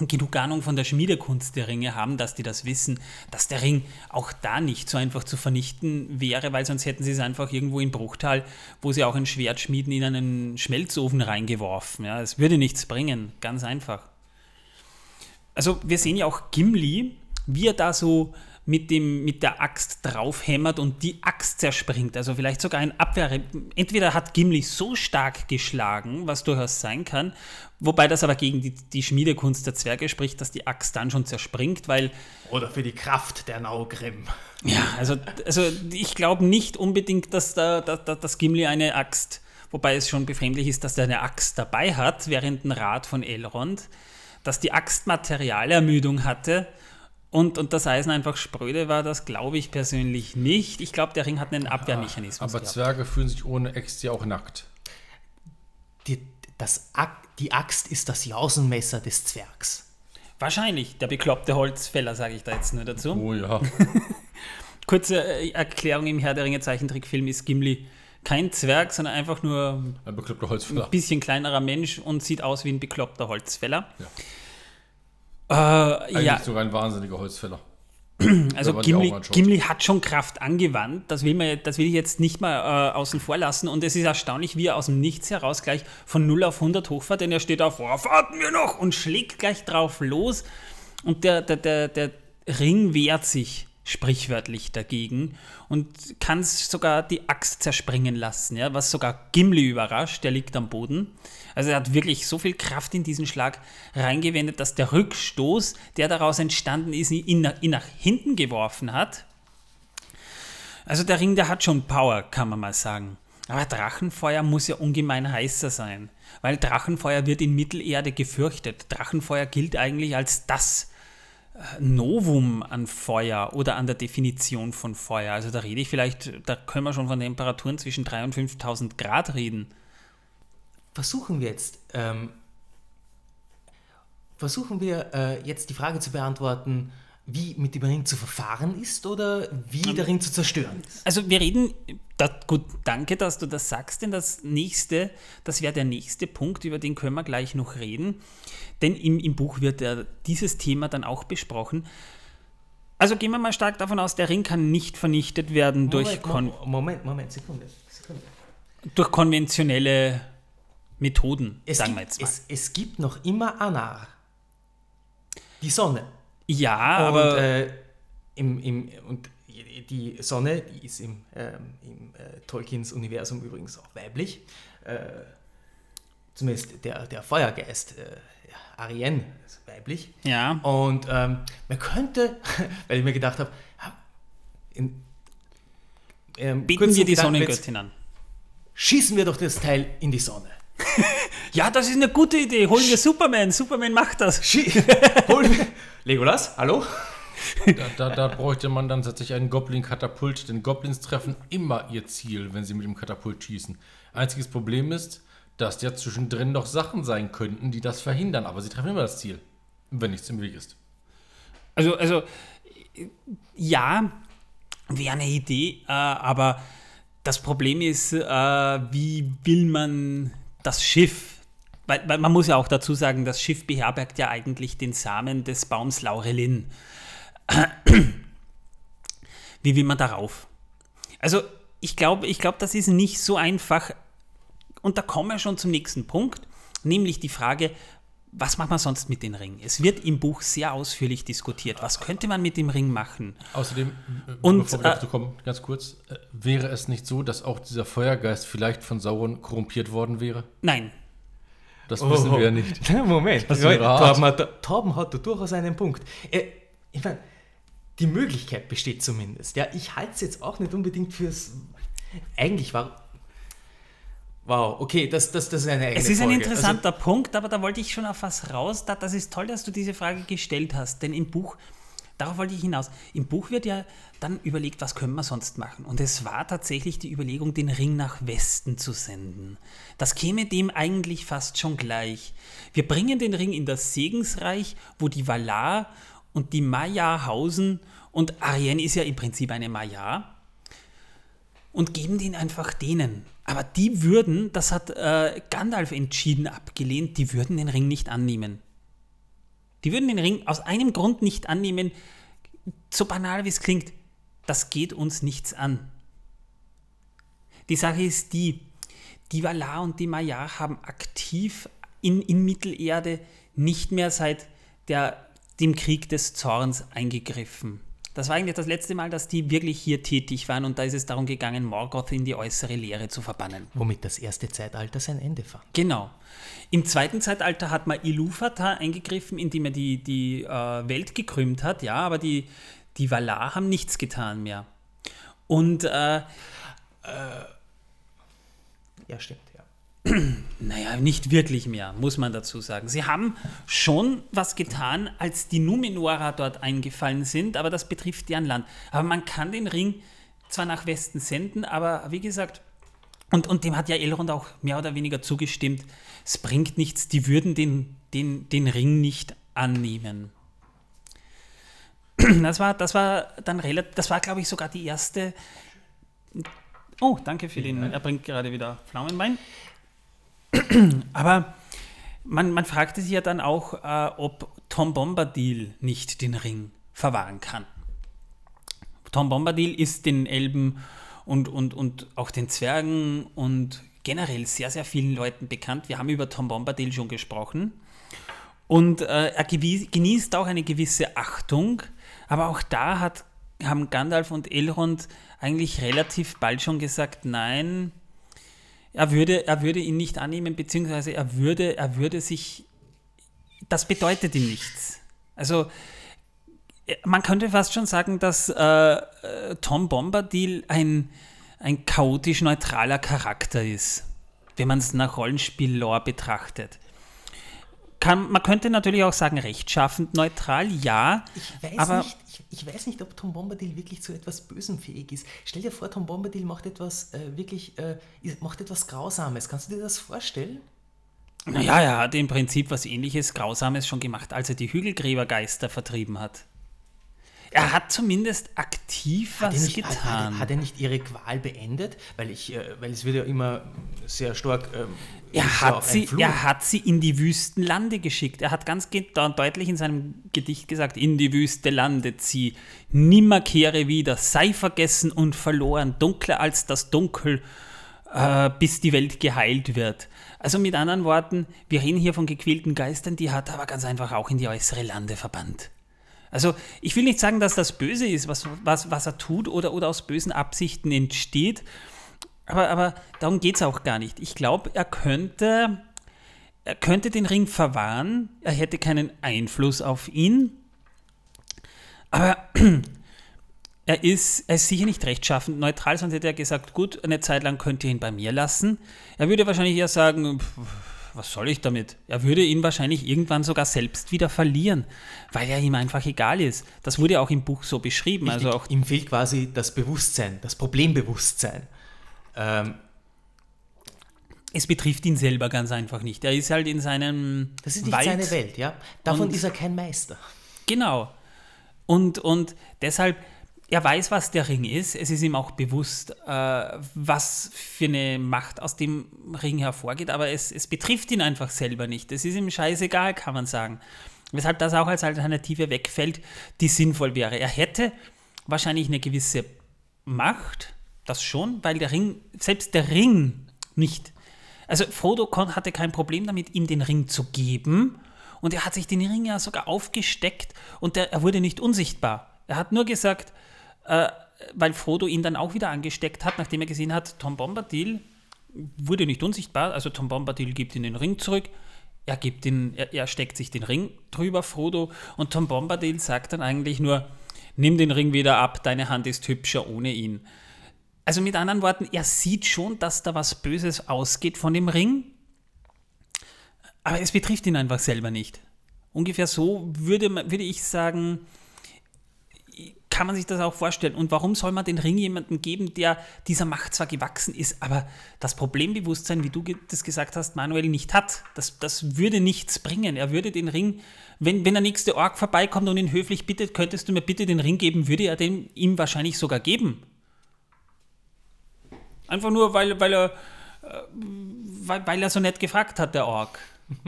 S1: genug Ahnung von der Schmiedekunst der Ringe haben, dass die das wissen, dass der Ring auch da nicht so einfach zu vernichten wäre, weil sonst hätten sie es einfach irgendwo in Bruchtal, wo sie auch ein Schwert schmieden, in einen Schmelzofen reingeworfen. Ja, es würde nichts bringen, ganz einfach. Also wir sehen ja auch Gimli, wie er da so mit, dem, mit der Axt draufhämmert und die Axt zerspringt. Also vielleicht sogar ein Abwehr. Entweder hat Gimli so stark geschlagen, was durchaus sein kann, wobei das aber gegen die, die Schmiedekunst der Zwerge spricht, dass die Axt dann schon zerspringt, weil
S4: Oder für die Kraft der Naugrim.
S1: ja, also, also ich glaube nicht unbedingt, dass, da, dass, dass Gimli eine Axt, wobei es schon befremdlich ist, dass er eine Axt dabei hat, während ein Rat von Elrond, dass die Axt Materialermüdung hatte und, und das Eisen einfach spröde war, das glaube ich persönlich nicht. Ich glaube, der Ring hat einen Abwehrmechanismus.
S3: Aber
S1: gehabt.
S3: Zwerge fühlen sich ohne Äxte ja auch nackt.
S4: Die, das, die Axt ist das Jausenmesser des Zwergs.
S1: Wahrscheinlich, der bekloppte Holzfäller, sage ich da jetzt nur dazu.
S3: Oh ja.
S1: Kurze äh, Erklärung im Herr der Ringe Zeichentrickfilm ist Gimli kein Zwerg, sondern einfach nur
S3: Ein bekloppter Holzfäller.
S1: ein bisschen kleinerer Mensch und sieht aus wie ein bekloppter Holzfäller.
S3: Ja.
S1: Äh,
S3: Eigentlich
S1: ja,
S3: sogar ein wahnsinniger Holzfäller.
S1: also Gimli. Gimli hat schon Kraft angewandt, das will, man, das will ich jetzt nicht mal äh, außen vor lassen und es ist erstaunlich, wie er aus dem Nichts heraus gleich von 0 auf 100 hochfährt, denn er steht auf, oh, warten wir noch und schlägt gleich drauf los und der, der, der, der Ring wehrt sich sprichwörtlich dagegen und kann sogar die Axt zerspringen lassen, ja, was sogar Gimli überrascht, der liegt am Boden. Also er hat wirklich so viel Kraft in diesen Schlag reingewendet, dass der Rückstoß, der daraus entstanden ist, ihn nach, ihn nach hinten geworfen hat. Also der Ring, der hat schon Power, kann man mal sagen. Aber Drachenfeuer muss ja ungemein heißer sein, weil Drachenfeuer wird in Mittelerde gefürchtet. Drachenfeuer gilt eigentlich als das äh, Novum an Feuer oder an der Definition von Feuer. Also da rede ich vielleicht, da können wir schon von Temperaturen zwischen 3.000 und 5.000 Grad reden.
S4: Versuchen wir jetzt, ähm, versuchen wir äh, jetzt die Frage zu beantworten, wie mit dem Ring zu verfahren ist oder wie der Ring zu zerstören ist.
S1: Also wir reden, da, gut, danke, dass du das sagst, denn das nächste, das wäre der nächste Punkt, über den können wir gleich noch reden, denn im, im Buch wird ja dieses Thema dann auch besprochen. Also gehen wir mal stark davon aus, der Ring kann nicht vernichtet werden durch, kon
S4: Moment, Moment, Moment, Sekunde, Sekunde.
S1: durch konventionelle Methoden,
S4: Es,
S1: sagen
S4: gibt,
S1: wir jetzt mal.
S4: es, es gibt noch immer Anar. Die Sonne.
S1: ja,
S4: und,
S1: aber
S4: äh, im, im, und die Sonne, die ist im, ähm, im äh, Tolkiens Universum übrigens auch weiblich. Äh, zumindest der, der Feuergeist, äh, Arienne, ist weiblich.
S1: ja,
S4: Und ähm, man könnte, weil ich mir gedacht habe, in, ähm,
S1: beten wir die
S4: Gedanken
S1: Sonnengöttin an.
S4: Schießen wir doch das Teil in die Sonne.
S1: Ja, das ist eine gute Idee. Holen wir Superman. Superman macht das.
S4: Schie Holen wir- Legolas, hallo?
S3: Da, da, da bräuchte man dann tatsächlich einen Goblin-Katapult, denn Goblins treffen immer ihr Ziel, wenn sie mit dem Katapult schießen. Einziges Problem ist, dass ja zwischendrin noch Sachen sein könnten, die das verhindern, aber sie treffen immer das Ziel, wenn nichts im Weg ist.
S1: Also, also ja, wäre eine Idee, äh, aber das Problem ist, äh, wie will man das Schiff, weil, weil man muss ja auch dazu sagen, das Schiff beherbergt ja eigentlich den Samen des Baums Laurelin. Wie will man darauf? Also ich glaube, ich glaube, das ist nicht so einfach. Und da kommen wir schon zum nächsten Punkt, nämlich die Frage, was macht man sonst mit dem Ring? Es wird im Buch sehr ausführlich diskutiert. Was könnte man mit dem Ring machen?
S3: Außerdem, äh,
S1: Und,
S3: bevor wir
S1: äh,
S3: dazu kommen, ganz kurz, äh, wäre es nicht so, dass auch dieser Feuergeist vielleicht von Sauron korrumpiert worden wäre?
S1: Nein.
S3: Das wissen wir ja nicht.
S4: Moment,
S3: Das
S4: hat, Torben hat da durchaus einen Punkt. Äh, ich meine, die Möglichkeit besteht zumindest. Ja, ich halte es jetzt auch nicht unbedingt fürs. Eigentlich war. Wow, okay, das, das, das ist eine eigene
S1: Es ist ein
S4: Folge.
S1: interessanter Punkt, aber da wollte ich schon auf was raus. Da, das ist toll, dass du diese Frage gestellt hast, denn im Buch, darauf wollte ich hinaus, im Buch wird ja dann überlegt, was können wir sonst machen. Und es war tatsächlich die Überlegung, den Ring nach Westen zu senden. Das käme dem eigentlich fast schon gleich. Wir bringen den Ring in das Segensreich, wo die Valar und die Maya hausen und Ariane ist ja im Prinzip eine Maya und geben den einfach denen. Aber die würden, das hat äh, Gandalf entschieden abgelehnt, die würden den Ring nicht annehmen. Die würden den Ring aus einem Grund nicht annehmen, so banal wie es klingt, das geht uns nichts an. Die Sache ist die, die Valar und die Maya haben aktiv in, in Mittelerde nicht mehr seit der, dem Krieg des Zorns eingegriffen. Das war eigentlich das letzte Mal, dass die wirklich hier tätig waren und da ist es darum gegangen, Morgoth in die äußere Leere zu verbannen.
S4: Womit das erste Zeitalter sein Ende fand.
S1: Genau. Im zweiten Zeitalter hat man Iluvatar eingegriffen, indem er die, die äh, Welt gekrümmt hat, ja, aber die, die Valar haben nichts getan mehr. Und äh,
S4: Ja, stimmt.
S1: Naja, nicht wirklich mehr, muss man dazu sagen. Sie haben schon was getan, als die Numenorer dort eingefallen sind, aber das betrifft deren Land. Aber man kann den Ring zwar nach Westen senden, aber wie gesagt, und, und dem hat ja Elrond auch mehr oder weniger zugestimmt, es bringt nichts, die würden den, den, den Ring nicht annehmen. Das war, das war dann relativ, das war glaube ich sogar die erste. Oh, danke für den, er bringt gerade wieder Pflaumenwein. Aber man, man fragte sich ja dann auch, äh, ob Tom Bombadil nicht den Ring verwahren kann. Tom Bombadil ist den Elben und, und, und auch den Zwergen und generell sehr, sehr vielen Leuten bekannt. Wir haben über Tom Bombadil schon gesprochen. Und äh, er genießt auch eine gewisse Achtung, aber auch da hat, haben Gandalf und Elrond eigentlich relativ bald schon gesagt, nein, er würde, er würde ihn nicht annehmen, beziehungsweise er würde, er würde sich, das bedeutet ihm nichts. Also äh, man könnte fast schon sagen, dass äh, äh, Tom Bombadil ein, ein chaotisch neutraler Charakter ist, wenn man es nach Rollenspiel-Lore betrachtet. Kann, man könnte natürlich auch sagen, rechtschaffend neutral, ja.
S4: Ich weiß,
S1: aber
S4: nicht, ich, weiß nicht, ob Tom Bombadil wirklich zu etwas Bösem fähig ist. Stell dir vor, Tom Bombadil macht etwas äh, wirklich, äh, macht etwas Grausames. Kannst du dir das vorstellen?
S1: Naja, er hat im Prinzip was ähnliches, Grausames schon gemacht, als er die Hügelgräbergeister vertrieben hat. Er hat zumindest aktiv
S4: Hat
S1: was
S4: nicht, hat,
S1: getan.
S4: hat, hat er nicht ihre Qual beendet? Weil, ich, äh, weil es wird ja immer sehr stark. Ähm,
S1: er, hat sie, er hat sie in die wüsten Lande geschickt. Er hat ganz deutlich in seinem Gedicht gesagt, in die Wüste Lande zieh, nimmer kehre wieder, sei vergessen und verloren, dunkler als das Dunkel, äh, bis die Welt geheilt wird. Also mit anderen Worten, wir reden hier von gequälten Geistern, die hat er aber ganz einfach auch in die äußere Lande verbannt. Also ich will nicht sagen, dass das böse ist, was, was, was er tut oder, oder aus bösen Absichten entsteht, aber, aber darum geht es auch gar nicht. Ich glaube, er könnte, er könnte den Ring verwahren, er hätte keinen Einfluss auf ihn, aber er ist, er ist sicher nicht rechtschaffend neutral, sonst hätte er gesagt, gut, eine Zeit lang könnt ihr ihn bei mir lassen. Er würde wahrscheinlich eher sagen, pff, was soll ich damit? Er würde ihn wahrscheinlich irgendwann sogar selbst wieder verlieren, weil er ihm einfach egal ist. Das wurde auch im Buch so beschrieben. Also auch
S4: ihm fehlt quasi das Bewusstsein, das Problembewusstsein. Ähm,
S1: es betrifft ihn selber ganz einfach nicht. Er ist halt in seinem
S4: das ist nicht
S1: Wald.
S4: seine Welt, ja. Davon ist er kein Meister.
S1: Genau. Und, und deshalb, er weiß, was der Ring ist. Es ist ihm auch bewusst, äh, was für eine Macht aus dem Ring hervorgeht, aber es, es betrifft ihn einfach selber nicht. Es ist ihm scheißegal, kann man sagen. Weshalb das auch als Alternative wegfällt, die sinnvoll wäre. Er hätte wahrscheinlich eine gewisse Macht, das schon, weil der Ring, selbst der Ring nicht. Also Frodo hatte kein Problem damit, ihm den Ring zu geben. Und er hat sich den Ring ja sogar aufgesteckt und der, er wurde nicht unsichtbar. Er hat nur gesagt, äh, weil Frodo ihn dann auch wieder angesteckt hat, nachdem er gesehen hat, Tom Bombadil wurde nicht unsichtbar, also Tom Bombadil gibt ihm den Ring zurück, er, gibt ihn, er, er steckt sich den Ring drüber, Frodo, und Tom Bombadil sagt dann eigentlich nur, nimm den Ring wieder ab, deine Hand ist hübscher ohne ihn. Also mit anderen Worten, er sieht schon, dass da was Böses ausgeht von dem Ring, aber es betrifft ihn einfach selber nicht. Ungefähr so würde, würde ich sagen, kann man sich das auch vorstellen. Und warum soll man den Ring jemandem geben, der dieser Macht zwar gewachsen ist, aber das Problembewusstsein, wie du das gesagt hast, Manuel, nicht hat? Das, das würde nichts bringen. Er würde den Ring, wenn, wenn der nächste Ork vorbeikommt und ihn höflich bittet, könntest du mir bitte den Ring geben, würde er den ihm wahrscheinlich sogar geben. Einfach nur, weil, weil, er, äh, weil, weil er so nett gefragt hat, der Ork.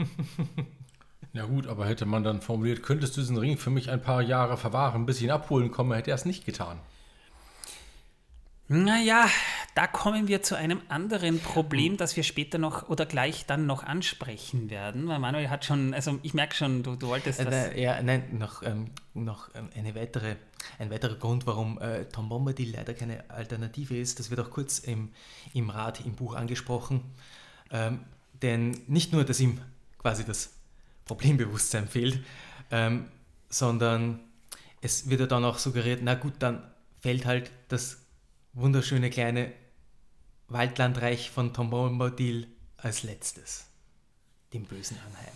S3: Ja gut, aber hätte man dann formuliert, könntest du diesen Ring für mich ein paar Jahre verwahren, bis ich ihn abholen komme, hätte er es nicht getan.
S1: Naja, da kommen wir zu einem anderen Problem, das wir später noch oder gleich dann noch ansprechen werden. Weil Manuel hat schon, also ich merke schon, du, du wolltest das.
S4: Äh, ja, nein, noch, ähm, noch ähm, eine weitere, ein weiterer Grund, warum äh, Tom Bombadil leider keine Alternative ist, das wird auch kurz im, im Rat, im Buch angesprochen. Ähm, denn nicht nur, dass ihm quasi das Problembewusstsein fehlt, ähm, sondern es wird ja dann auch suggeriert, na gut, dann fällt halt das wunderschöne kleine Waldlandreich von Tom Bombadil als letztes dem Bösen anheim.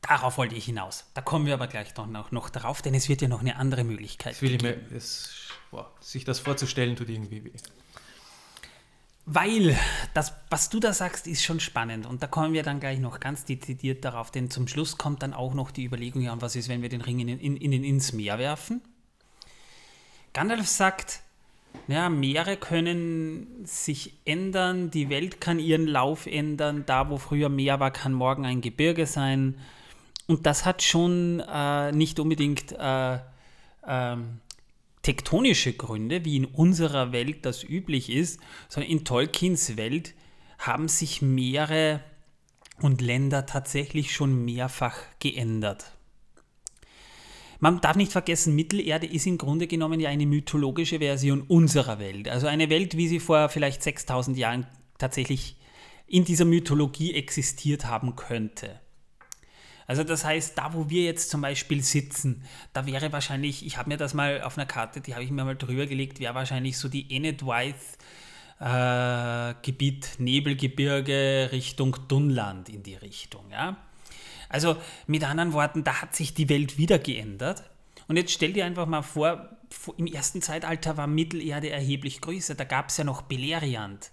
S1: Darauf wollte ich hinaus. Da kommen wir aber gleich doch noch, noch darauf, denn es wird ja noch eine andere Möglichkeit
S4: Das will ich mir, das, boah, sich das vorzustellen, tut irgendwie weh.
S1: Weil das, was du da sagst, ist schon spannend. Und da kommen wir dann gleich noch ganz dezidiert darauf, denn zum Schluss kommt dann auch noch die Überlegung, und was ist, wenn wir den Ring in, in, in, ins Meer werfen? Gandalf sagt, ja, Meere können sich ändern, die Welt kann ihren Lauf ändern, da wo früher Meer war, kann morgen ein Gebirge sein. Und das hat schon äh, nicht unbedingt äh, ähm, tektonische Gründe, wie in unserer Welt das üblich ist, sondern in Tolkiens Welt haben sich Meere und Länder tatsächlich schon mehrfach geändert. Man darf nicht vergessen, Mittelerde ist im Grunde genommen ja eine mythologische Version unserer Welt. Also eine Welt, wie sie vor vielleicht 6000 Jahren tatsächlich in dieser Mythologie existiert haben könnte. Also das heißt, da wo wir jetzt zum Beispiel sitzen, da wäre wahrscheinlich, ich habe mir das mal auf einer Karte, die habe ich mir mal drüber gelegt, wäre wahrscheinlich so die Enedwythe äh, Gebiet Nebelgebirge Richtung Dunland in die Richtung. Ja? Also mit anderen Worten, da hat sich die Welt wieder geändert. Und jetzt stell dir einfach mal vor, im ersten Zeitalter war Mittelerde erheblich größer. Da gab es ja noch Beleriand.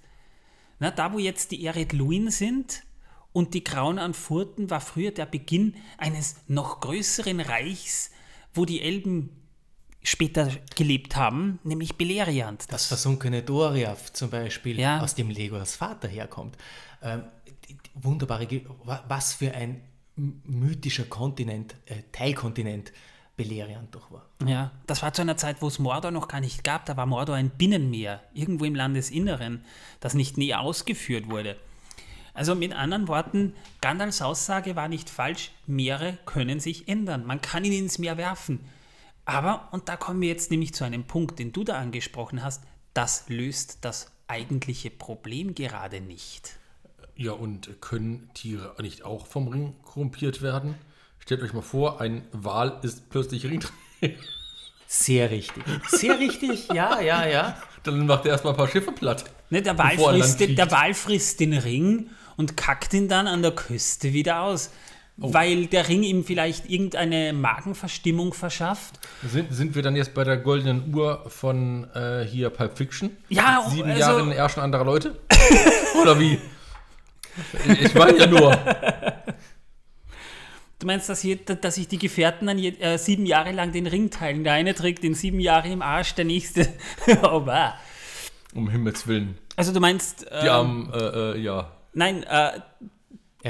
S1: Na, da, wo jetzt die Ered Luin sind und die Grauen an Furten, war früher der Beginn eines noch größeren Reichs, wo die Elben später gelebt haben, nämlich Beleriand.
S4: Das versunkene Doriath zum Beispiel,
S1: Ja.
S4: aus dem Legolas Vater herkommt. Ähm, wunderbare, Ge- was für ein mythischer Kontinent, äh, Teilkontinent Beleriand doch war.
S1: Ja, das war zu einer Zeit, wo es Mordor noch gar nicht gab. Da war Mordor ein Binnenmeer, irgendwo im Landesinneren, das nicht näher ausgeführt wurde. Also mit anderen Worten, Gandalfs Aussage war nicht falsch, Meere können sich ändern. Man kann ihn ins Meer werfen. Aber, und da kommen wir jetzt nämlich zu einem Punkt, den du da angesprochen hast, das löst das eigentliche Problem gerade nicht.
S3: Ja, und können Tiere nicht auch vom Ring korrumpiert werden? Stellt euch mal vor, ein Wal ist plötzlich Ringträger.
S4: Sehr richtig. Sehr richtig, ja, ja, ja.
S3: Dann macht er erstmal ein paar Schiffe platt.
S1: Ne, der, Wal frisst, der Wal frisst den Ring und kackt ihn dann an der Küste wieder aus.
S3: Oh.
S1: Weil der Ring ihm vielleicht irgendeine Magenverstimmung verschafft.
S3: Sind, sind wir dann jetzt bei der goldenen Uhr von äh, hier Pulp Fiction?
S1: Ja,
S3: Sieben
S1: also-
S3: Jahre in den Ärschen anderer Leute? Oder wie? Ich meine ja nur.
S1: Du meinst, dass, hier, dass sich die Gefährten dann je, äh, sieben Jahre lang den Ring teilen? Der eine trägt den sieben Jahre im Arsch, der nächste. oh, wow.
S3: Um Himmels Willen.
S1: Also du meinst,
S3: Die
S1: äh,
S3: armen, äh, äh, ja.
S1: nein, äh,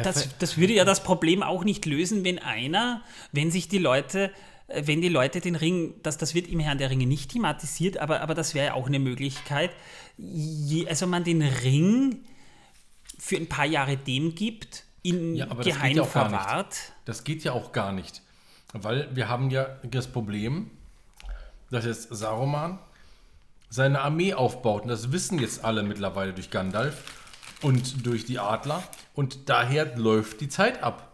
S1: das, das würde ja das Problem auch nicht lösen, wenn einer, wenn sich die Leute, äh, wenn die Leute den Ring, das, das wird im Herrn der Ringe nicht thematisiert, aber, aber das wäre ja auch eine Möglichkeit, je, also man den Ring für ein paar Jahre dem gibt, ihn
S3: Ja, das
S1: geheim
S3: ja nicht.
S1: verwahrt.
S3: Das geht ja auch gar nicht. Weil wir haben ja das Problem, dass jetzt Saruman seine Armee aufbaut. Und das wissen jetzt alle mittlerweile durch Gandalf und durch die Adler. Und daher läuft die Zeit ab.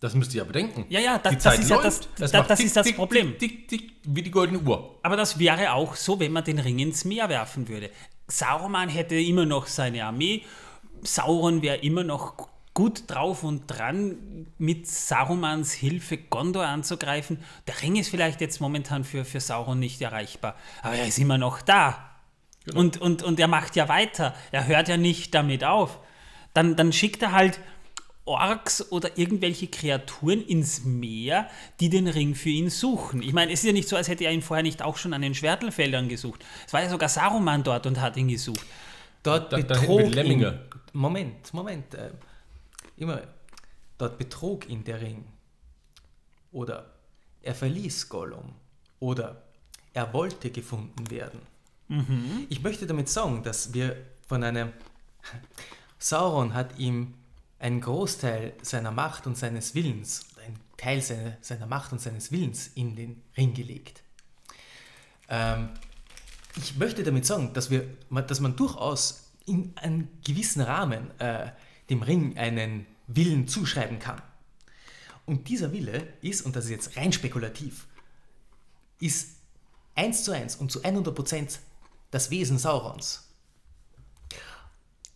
S3: Das müsst ihr ja bedenken.
S1: Ja, ja, das-
S3: Die
S1: das
S3: Zeit
S1: ist ja
S3: läuft.
S1: das-
S3: Es
S1: da- das
S3: tick,
S1: ist das
S3: tick,
S1: Problem.
S3: Tick, tick, wie die goldene Uhr.
S1: Aber das wäre auch so, wenn man den Ring ins Meer werfen würde. Sauron hätte immer noch seine Armee. Sauron wäre immer noch gut drauf und dran, mit Sarumans Hilfe Gondor anzugreifen. Der Ring ist vielleicht jetzt momentan für, für Sauron nicht erreichbar, aber er ist immer noch da. Und, und, und er macht ja weiter. Er hört ja nicht damit auf. Dann, dann schickt er halt Orks oder irgendwelche Kreaturen ins Meer, die den Ring für ihn suchen. Ich meine, es ist ja nicht so, als hätte er ihn vorher nicht auch schon an den Schwertelfeldern gesucht. Es war ja sogar Saruman dort und hat ihn gesucht.
S4: Dort
S3: Da- da
S4: betrog
S3: mit Lemminge.
S4: ihn, Moment, Moment. Äh, immer. Dort betrog ihn der Ring. Oder er verließ Gollum. Oder er wollte gefunden werden. Ich möchte damit sagen, dass wir von einem. Sauron hat ihm einen Großteil seiner Macht und seines Willens, einen Teil seiner, seiner Macht und seines Willens in den Ring gelegt. Ähm, ich möchte damit sagen, dass, wir, dass man durchaus in einem gewissen Rahmen äh, dem Ring einen Willen zuschreiben kann. Und dieser Wille ist, und das ist jetzt rein spekulativ, ist eins zu eins und zu 100 Prozent das Wesen Saurons.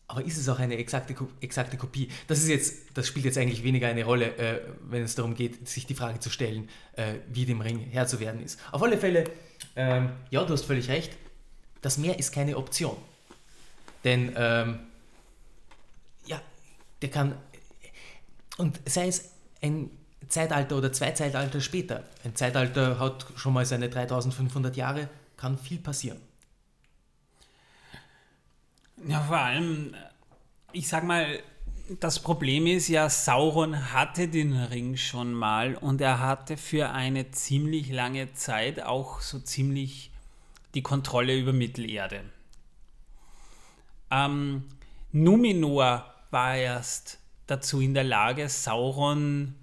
S4: Aber ist es auch eine exakte, exakte Kopie? Das ist jetzt, das spielt jetzt eigentlich weniger eine Rolle, äh, wenn es darum geht, sich die Frage zu stellen, äh, wie dem Ring Herr zu werden ist. Auf alle Fälle, ähm, ja, du hast völlig recht. Das Meer ist keine Option. Denn, ähm, ja, der kann, und sei es ein Zeitalter oder zwei Zeitalter später, ein Zeitalter hat schon mal seine 3500 Jahre, kann viel passieren.
S1: Ja, vor allem, ich sag mal, das Problem ist ja, Sauron hatte den Ring schon mal und er hatte für eine ziemlich lange Zeit auch so ziemlich die Kontrolle über Mittelerde. Ähm, Numenor war erst dazu in der Lage, Sauron,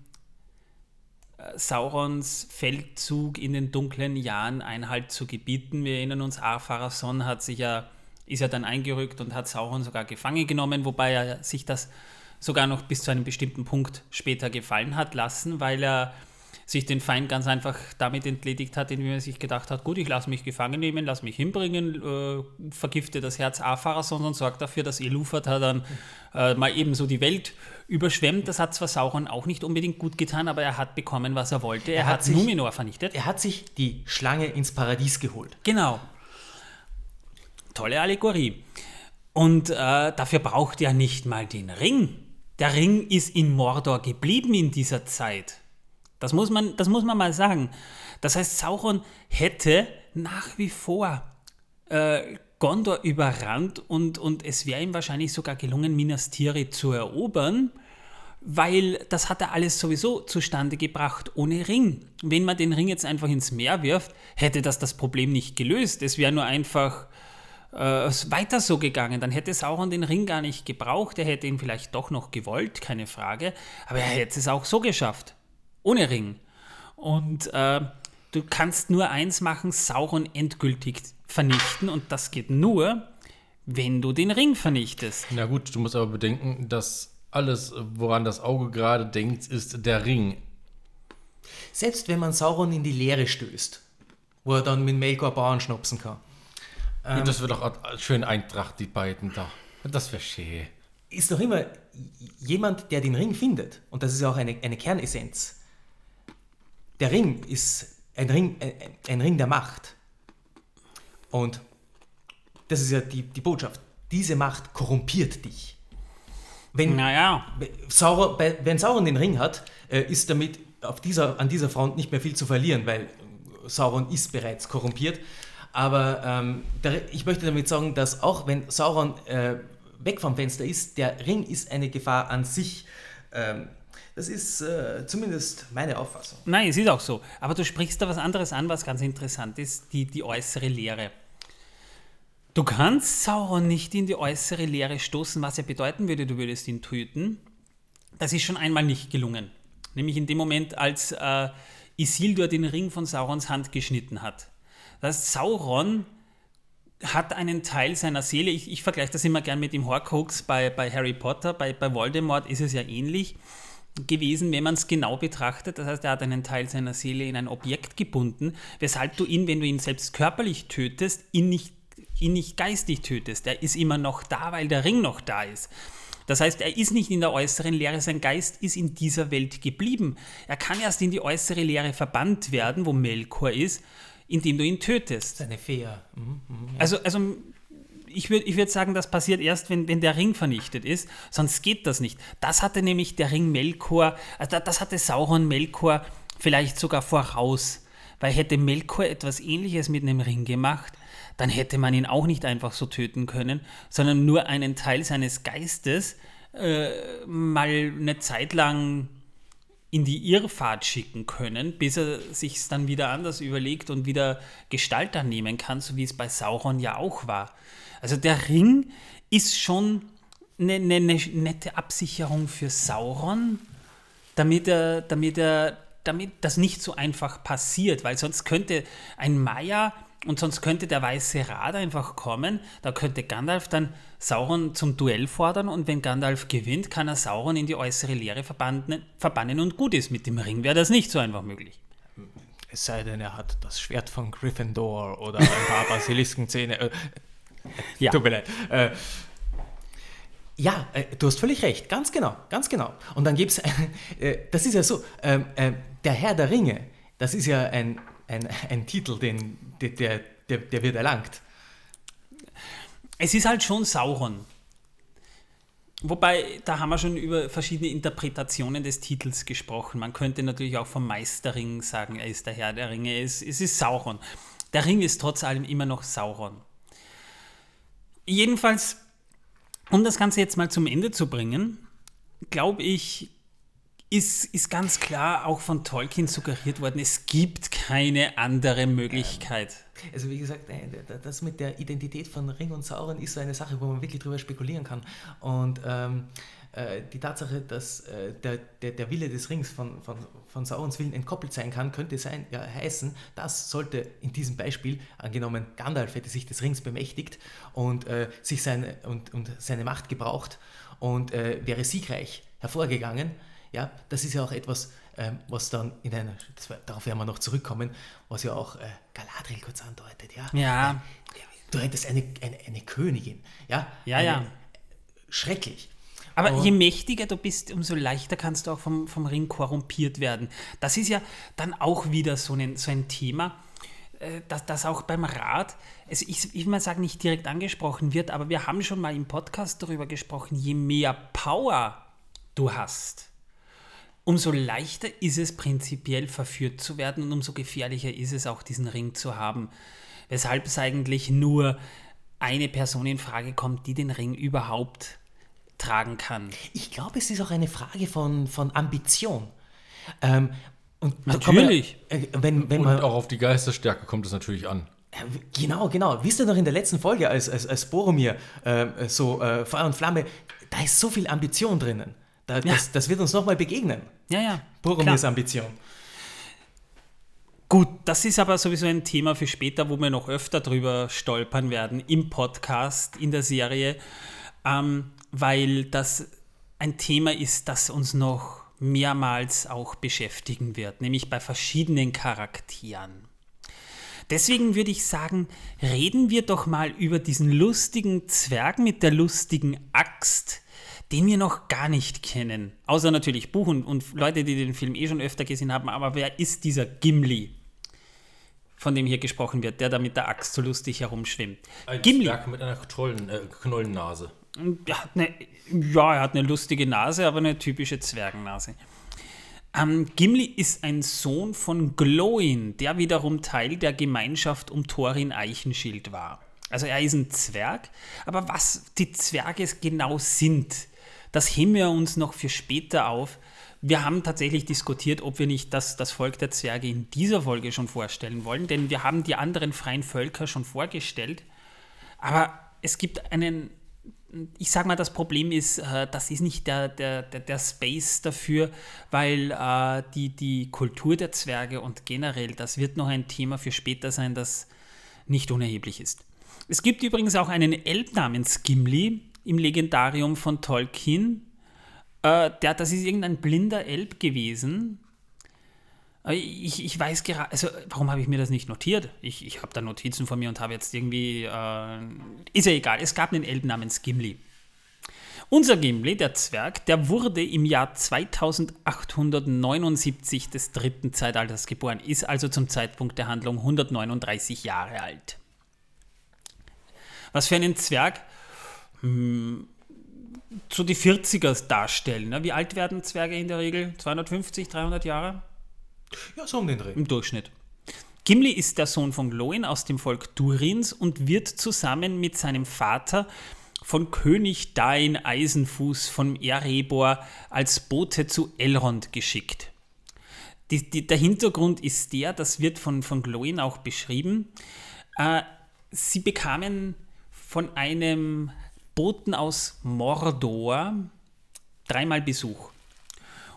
S1: äh, Saurons Feldzug in den dunklen Jahren Einhalt zu gebieten. Wir erinnern uns, Ar-Pharazôn hat sich ja, ist ja dann eingerückt und hat Sauron sogar gefangen genommen, wobei er sich das sogar noch bis zu einem bestimmten Punkt später gefallen hat lassen, weil er sich den Feind ganz einfach damit entledigt hat, indem er sich gedacht hat, gut, ich lasse mich gefangen nehmen, lasse mich hinbringen, äh, vergifte das Herz Afarazons und sorgt dafür, dass Ilúvatar dann äh, mal ebenso die Welt überschwemmt. Das hat zwar Sauron auch nicht unbedingt gut getan, aber er hat bekommen, was er wollte. Er,
S4: Er
S1: hat,
S4: hat sich-
S1: Numenor vernichtet.
S4: Er hat sich die Schlange ins Paradies geholt.
S1: Genau. Tolle Allegorie. Und äh, dafür braucht er nicht mal den Ring. Der Ring ist in Mordor geblieben in dieser Zeit. Das muss man, das muss man mal sagen. Das heißt, Sauron hätte nach wie vor äh, Gondor überrannt und, und es wäre ihm wahrscheinlich sogar gelungen, Minas Tirith zu erobern, weil das hat er alles sowieso zustande gebracht ohne Ring. Wenn man den Ring jetzt einfach ins Meer wirft, hätte das das Problem nicht gelöst. Es wäre nur einfach äh, weiter so gegangen. Dann hätte Sauron den Ring gar nicht gebraucht. Er hätte ihn vielleicht doch noch gewollt, keine Frage. Aber er hätte es auch so geschafft. Ohne Ring. Und äh, du kannst nur eins machen, Sauron endgültig vernichten. Und das geht nur, wenn du den Ring vernichtest.
S3: Na gut, du musst aber bedenken, dass alles, woran das Auge gerade denkt, ist der Ring.
S4: Selbst wenn man Sauron in die Leere stößt, wo er dann mit Melkor Bauern schnapsen kann,
S3: Und das wird doch schön Eintracht, die beiden da. Das wäre schön.
S4: ist doch immer jemand, der den Ring findet. Und das ist ja auch eine, eine Kernessenz. Der Ring ist ein Ring, ein, ein Ring der Macht. Und das ist ja die, die Botschaft. Diese Macht korrumpiert dich. Wenn,
S1: Naja,
S4: Sauron, wenn Sauron den Ring hat, äh, ist damit auf dieser, an dieser Front nicht mehr viel zu verlieren, weil Sauron ist bereits korrumpiert. Aber ähm, der, ich möchte damit sagen, dass auch wenn Sauron äh, weg vom Fenster ist, der Ring ist eine Gefahr an sich. Ähm, das ist äh, zumindest meine Auffassung.
S1: Nein, es ist auch so. Aber du sprichst da was anderes an, was ganz interessant ist, die, die äußere Leere. Du kannst Sauron nicht in die äußere Leere stoßen, was ja bedeuten würde, du würdest ihn töten. Das ist schon einmal nicht gelungen. Nämlich in dem Moment, als äh, Isildur den Ring von Saurons Hand geschnitten hat. Das Sauron hat einen Teil seiner Seele, ich, ich vergleiche das immer gern mit dem Horcrux bei, bei Harry Potter, bei, bei Voldemort ist es ja ähnlich. Gewesen, wenn man es genau betrachtet. Das heißt, er hat einen Teil seiner Seele in ein Objekt gebunden, weshalb du ihn, wenn du ihn selbst körperlich tötest, ihn nicht, ihn nicht geistig tötest. Er ist immer noch da, weil der Ring noch da ist. Das heißt, er ist nicht in der äußeren Leere, sein Geist ist in dieser Welt geblieben. Er kann erst in die äußere Leere verbannt werden, wo Melkor ist, indem du ihn tötest.
S4: Seine Fee. Mhm, mhm,
S1: ja. Also, also ich würde ich würd sagen, das passiert erst, wenn, wenn der Ring vernichtet ist, sonst geht das nicht. Das hatte nämlich der Ring Melkor, also das hatte Sauron Melkor vielleicht sogar voraus, weil hätte Melkor etwas ähnliches mit einem Ring gemacht, dann hätte man ihn auch nicht einfach so töten können, sondern nur einen Teil seines Geistes äh, mal eine Zeit lang in die Irrfahrt schicken können, bis er sich dann wieder anders überlegt und wieder Gestalt annehmen kann, so wie es bei Sauron ja auch war. Also der Ring ist schon eine, eine, eine nette Absicherung für Sauron, damit er, damit er, damit das nicht so einfach passiert, weil sonst könnte ein Maya und sonst könnte der Weiße Rat einfach kommen, da könnte Gandalf dann Sauron zum Duell fordern und wenn Gandalf gewinnt, kann er Sauron in die äußere Leere verbannen, verbannen und gut ist. Mit dem Ring wäre das nicht so einfach möglich.
S4: Es sei denn, er hat das Schwert von Gryffindor oder ein paar Basiliskenzähne. Ja. Tut mir leid. Äh, ja, äh, du hast völlig recht, ganz genau, ganz genau. Und dann gibt es, äh, das ist ja so, ähm, äh, der Herr der Ringe, das ist ja ein, ein, ein Titel, den, der, der, der wird erlangt.
S1: Es ist halt schon Sauron. Wobei, da haben wir schon über verschiedene Interpretationen des Titels gesprochen. Man könnte natürlich auch vom Meisterring sagen, er ist der Herr der Ringe. Es, es ist Sauron. Der Ring ist trotz allem immer noch Sauron. Jedenfalls, um das Ganze jetzt mal zum Ende zu bringen, glaube ich, ist, ist ganz klar auch von Tolkien suggeriert worden, es gibt keine andere Möglichkeit.
S4: Also wie gesagt, das mit der Identität von Ring und Sauron ist so eine Sache, wo man wirklich drüber spekulieren kann. Und ähm, äh, die Tatsache, dass äh, der, der, der Wille des Rings von, von, von Saurons Willen entkoppelt sein kann, könnte sein, ja, heißen, das sollte in diesem Beispiel, angenommen Gandalf hätte sich des Rings bemächtigt und, äh, sich seine, und, und seine Macht gebraucht und äh, wäre siegreich hervorgegangen, ja, das ist ja auch etwas, ähm, was dann in einer, war, darauf werden wir noch zurückkommen, was ja auch äh, Galadriel kurz andeutet, ja.
S1: Ja. Äh,
S4: du hättest eine, eine, eine Königin, ja.
S1: Ja, eine, ja.
S4: Schrecklich.
S1: Aber je mächtiger du bist, umso leichter kannst du auch vom, vom Ring korrumpiert werden. Das ist ja dann auch wieder so ein, so ein Thema, äh, dass das auch beim Rat, also ich, ich will mal sagen, nicht direkt angesprochen wird, aber wir haben schon mal im Podcast darüber gesprochen, je mehr Power du hast, umso leichter ist es prinzipiell verführt zu werden und umso gefährlicher ist es auch, diesen Ring zu haben. Weshalb es eigentlich nur eine Person in Frage kommt, die den Ring überhaupt tragen kann.
S4: Ich glaube, es ist auch eine Frage von, von Ambition. Ähm,
S1: und natürlich.
S3: Man, äh, wenn, wenn und man, auch auf die Geisterstärke kommt es natürlich an.
S4: Äh, genau, genau. Wisst ihr noch in der letzten Folge, als, als, als Boromir äh, so äh, Feuer und Flamme, da ist so viel Ambition drinnen. Da, ja. das, das, wird uns nochmal begegnen.
S1: Ja, ja.
S4: Boromirs Ambition.
S1: Gut, das ist aber sowieso ein Thema für später, wo wir noch öfter drüber stolpern werden im Podcast, in der Serie, ähm, weil das ein Thema ist, das uns noch mehrmals auch beschäftigen wird, nämlich bei verschiedenen Charakteren. Deswegen würde ich sagen, reden wir doch mal über diesen lustigen Zwerg mit der lustigen Axt, den wir noch gar nicht kennen. Außer natürlich Buch und, und Leute, die den Film eh schon öfter gesehen haben. Aber wer ist dieser Gimli? von dem hier gesprochen wird, der da mit der Axt so lustig herumschwimmt.
S3: Ein Gimli. Zwerg mit einer Knollen, äh, Knollennase.
S1: Er hat eine, ja, er hat eine lustige Nase, aber eine typische Zwergennase. Ähm, Gimli ist ein Sohn von Glowin, der wiederum Teil der Gemeinschaft um Thorin Eichenschild war. Also er ist ein Zwerg, aber was die Zwerge genau sind, das heben wir uns noch für später auf. Wir haben tatsächlich diskutiert, ob wir nicht das, das Volk der Zwerge in dieser Folge schon vorstellen wollen, denn wir haben die anderen freien Völker schon vorgestellt. Aber es gibt einen, ich sage mal, das Problem ist, äh, das ist nicht der, der, der, der Space dafür, weil äh, die, die Kultur der Zwerge und generell, das wird noch ein Thema für später sein, das nicht unerheblich ist. Es gibt übrigens auch einen Elb namens Gimli, im Legendarium von Tolkien. Äh, der, das ist irgendein blinder Elb gewesen. Ich, ich weiß gerade, also warum habe ich mir das nicht notiert? Ich, ich habe da Notizen von mir und habe jetzt irgendwie, äh, ist ja egal, es gab einen Elb namens Gimli. Unser Gimli, der Zwerg, der wurde im Jahr 2879 des dritten Zeitalters geboren, ist also zum Zeitpunkt der Handlung 139 Jahre alt. Was für einen Zwerg hm, so die 40er darstellen. Ne? Wie alt werden Zwerge in der Regel? 250, 300 Jahre?
S4: Ja, so um den Dreh.
S1: Im Durchschnitt. Gimli ist der Sohn von Glóin aus dem Volk Durins und wird zusammen mit seinem Vater von König Dain Eisenfuß von Erebor als Bote zu Elrond geschickt. Die, die, der Hintergrund ist der, das wird von, von Glóin auch beschrieben, äh, sie bekamen von einem Boten aus Mordor dreimal Besuch.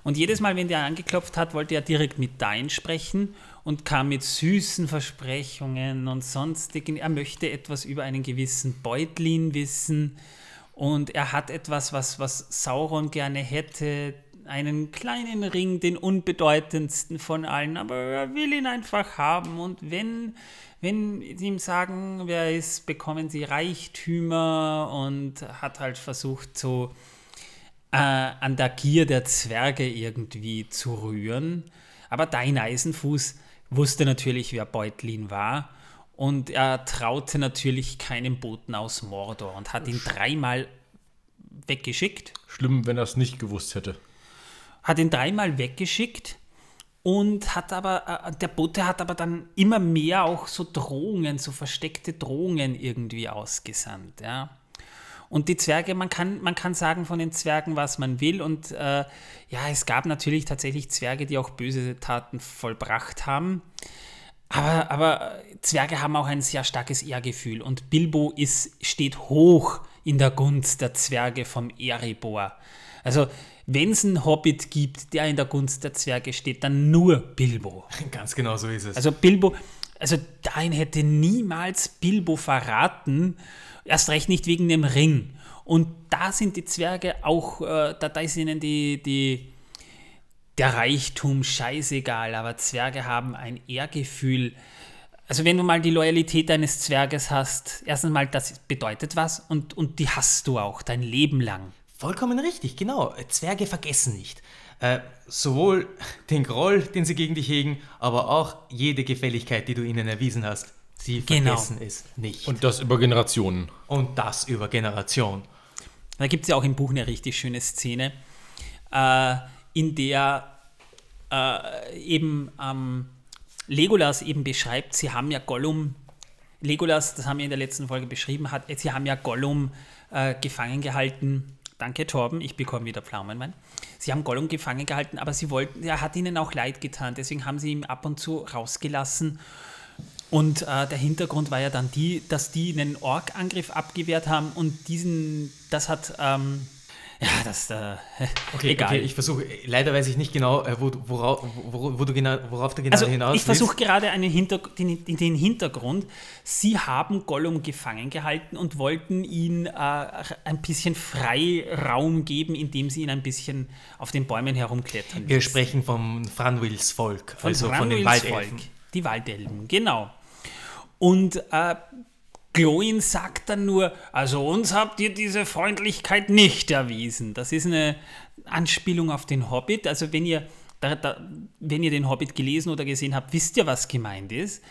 S1: Und jedes Mal, wenn der angeklopft hat, wollte er direkt mit Dain sprechen und kam mit süßen Versprechungen und sonstigen. Er möchte etwas über einen gewissen Beutlin wissen. Und er hat etwas, was, was Sauron gerne hätte, einen kleinen Ring, den unbedeutendsten von allen, aber er will ihn einfach haben. Und wenn, wenn sie ihm sagen, wer er ist, bekommen sie Reichtümer und hat halt versucht so äh, an der Gier der Zwerge irgendwie zu rühren. Aber Dein Eisenfuß wusste natürlich, wer Beutlin war. Und er traute natürlich keinem Boten aus Mordor und hat ihn dreimal weggeschickt.
S3: Schlimm, wenn er es nicht gewusst hätte.
S1: Hat ihn dreimal weggeschickt und hat aber, äh, der Bote hat aber dann immer mehr auch so Drohungen, so versteckte Drohungen irgendwie ausgesandt. Ja. Und die Zwerge, man kann, man kann sagen von den Zwergen, was man will. Und äh, ja, es gab natürlich tatsächlich Zwerge, die auch böse Taten vollbracht haben. Aber, aber Zwerge haben auch ein sehr starkes Ehrgefühl. Und Bilbo ist, steht hoch in der Gunst der Zwerge vom Erebor. Also, wenn es einen Hobbit gibt, der in der Gunst der Zwerge steht, dann nur Bilbo.
S4: Ganz genau so ist es.
S1: Also Bilbo, also Dain hätte niemals Bilbo verraten, erst recht nicht wegen dem Ring. Und da sind die Zwerge auch, äh, da, da ist ihnen die, die, der Reichtum scheißegal, aber Zwerge haben ein Ehrgefühl. Also wenn du mal die Loyalität eines Zwerges hast, erstens mal, das bedeutet was und, und die hast du auch dein Leben lang.
S4: Vollkommen richtig, genau. Zwerge vergessen nicht. Äh, sowohl den Groll, den sie gegen dich hegen, aber auch jede Gefälligkeit, die du ihnen erwiesen hast. Sie
S1: Genau.
S4: vergessen es nicht.
S3: Und das über Generationen.
S4: Und das über Generationen.
S1: Da gibt es ja auch im Buch eine richtig schöne Szene, äh, in der äh, eben ähm, Legolas eben beschreibt, sie haben ja Gollum, Legolas, das haben wir in der letzten Folge beschrieben, hat, sie haben ja Gollum äh, gefangen gehalten. Danke, Torben, ich bekomme wieder Pflaumenwein. Sie haben Gollum gefangen gehalten, aber sie wollten, er hat ihnen auch leid getan, deswegen haben sie ihn ab und zu rausgelassen. Und äh, der Hintergrund war ja dann die, dass die einen Ork-Angriff abgewehrt haben und diesen, das hat, ähm, ja, das, äh,
S4: Okay,
S1: egal.
S4: okay ich versuche, leider weiß ich nicht genau, äh, wo, worauf, wo, wo du genau, worauf du genau
S1: Also
S4: hinaus
S1: ich versuche gerade einen Hinter den, den, Hintergrund. Sie haben Gollum gefangen gehalten und wollten ihn äh, ein bisschen Freiraum geben, indem sie ihn ein bisschen auf den Bäumen herumklettern
S4: Wir sprechen vom Franwils Volk,
S1: Von
S4: also von den Waldelfen.
S1: Volk. Die Waldelben, genau. Und äh, Glóin sagt dann nur, also uns habt ihr diese Freundlichkeit nicht erwiesen. Das ist eine Anspielung auf den Hobbit. Also wenn ihr, da, da, wenn ihr den Hobbit gelesen oder gesehen habt, wisst ihr, was gemeint ist.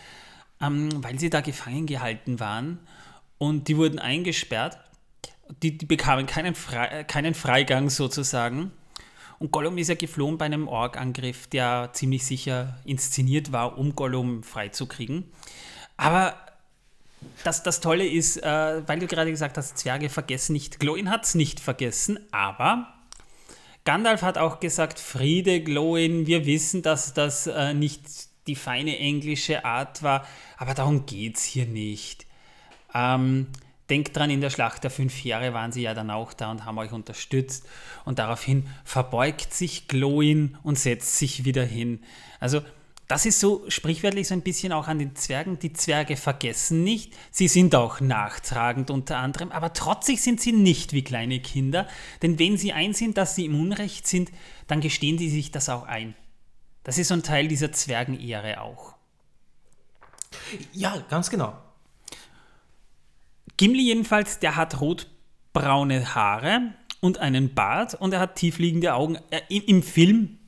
S1: Ähm, weil sie da gefangen gehalten waren und die wurden eingesperrt. Die, die bekamen keinen, Frei, keinen Freigang sozusagen. Und Gollum ist ja geflohen bei einem Ork-Angriff, der ziemlich sicher inszeniert war, um Gollum freizukriegen. Aber das, das Tolle ist, äh, weil du gerade gesagt hast, Zwerge vergessen nicht. Glóin hat es nicht vergessen, aber Gandalf hat auch gesagt, Friede, Glóin, wir wissen, dass das äh, nicht die feine englische Art war, aber darum geht es hier nicht. Ähm, denkt dran, in der Schlacht der fünf Jahre waren sie ja dann auch da und haben euch unterstützt. Und daraufhin verbeugt sich Glóin und setzt sich wieder hin. Also das ist so sprichwörtlich so ein bisschen auch an den Zwergen. Die Zwerge vergessen nicht. Sie sind auch nachtragend unter anderem, aber trotzig sind sie nicht wie kleine Kinder. Denn wenn sie einsehen, dass sie im Unrecht sind, dann gestehen sie sich das auch ein. Das ist so ein Teil dieser Zwergenehre auch.
S4: Ja, ganz genau.
S1: Gimli jedenfalls, der hat rotbraune Haare und einen Bart und er hat tiefliegende Augen. Im, Im Film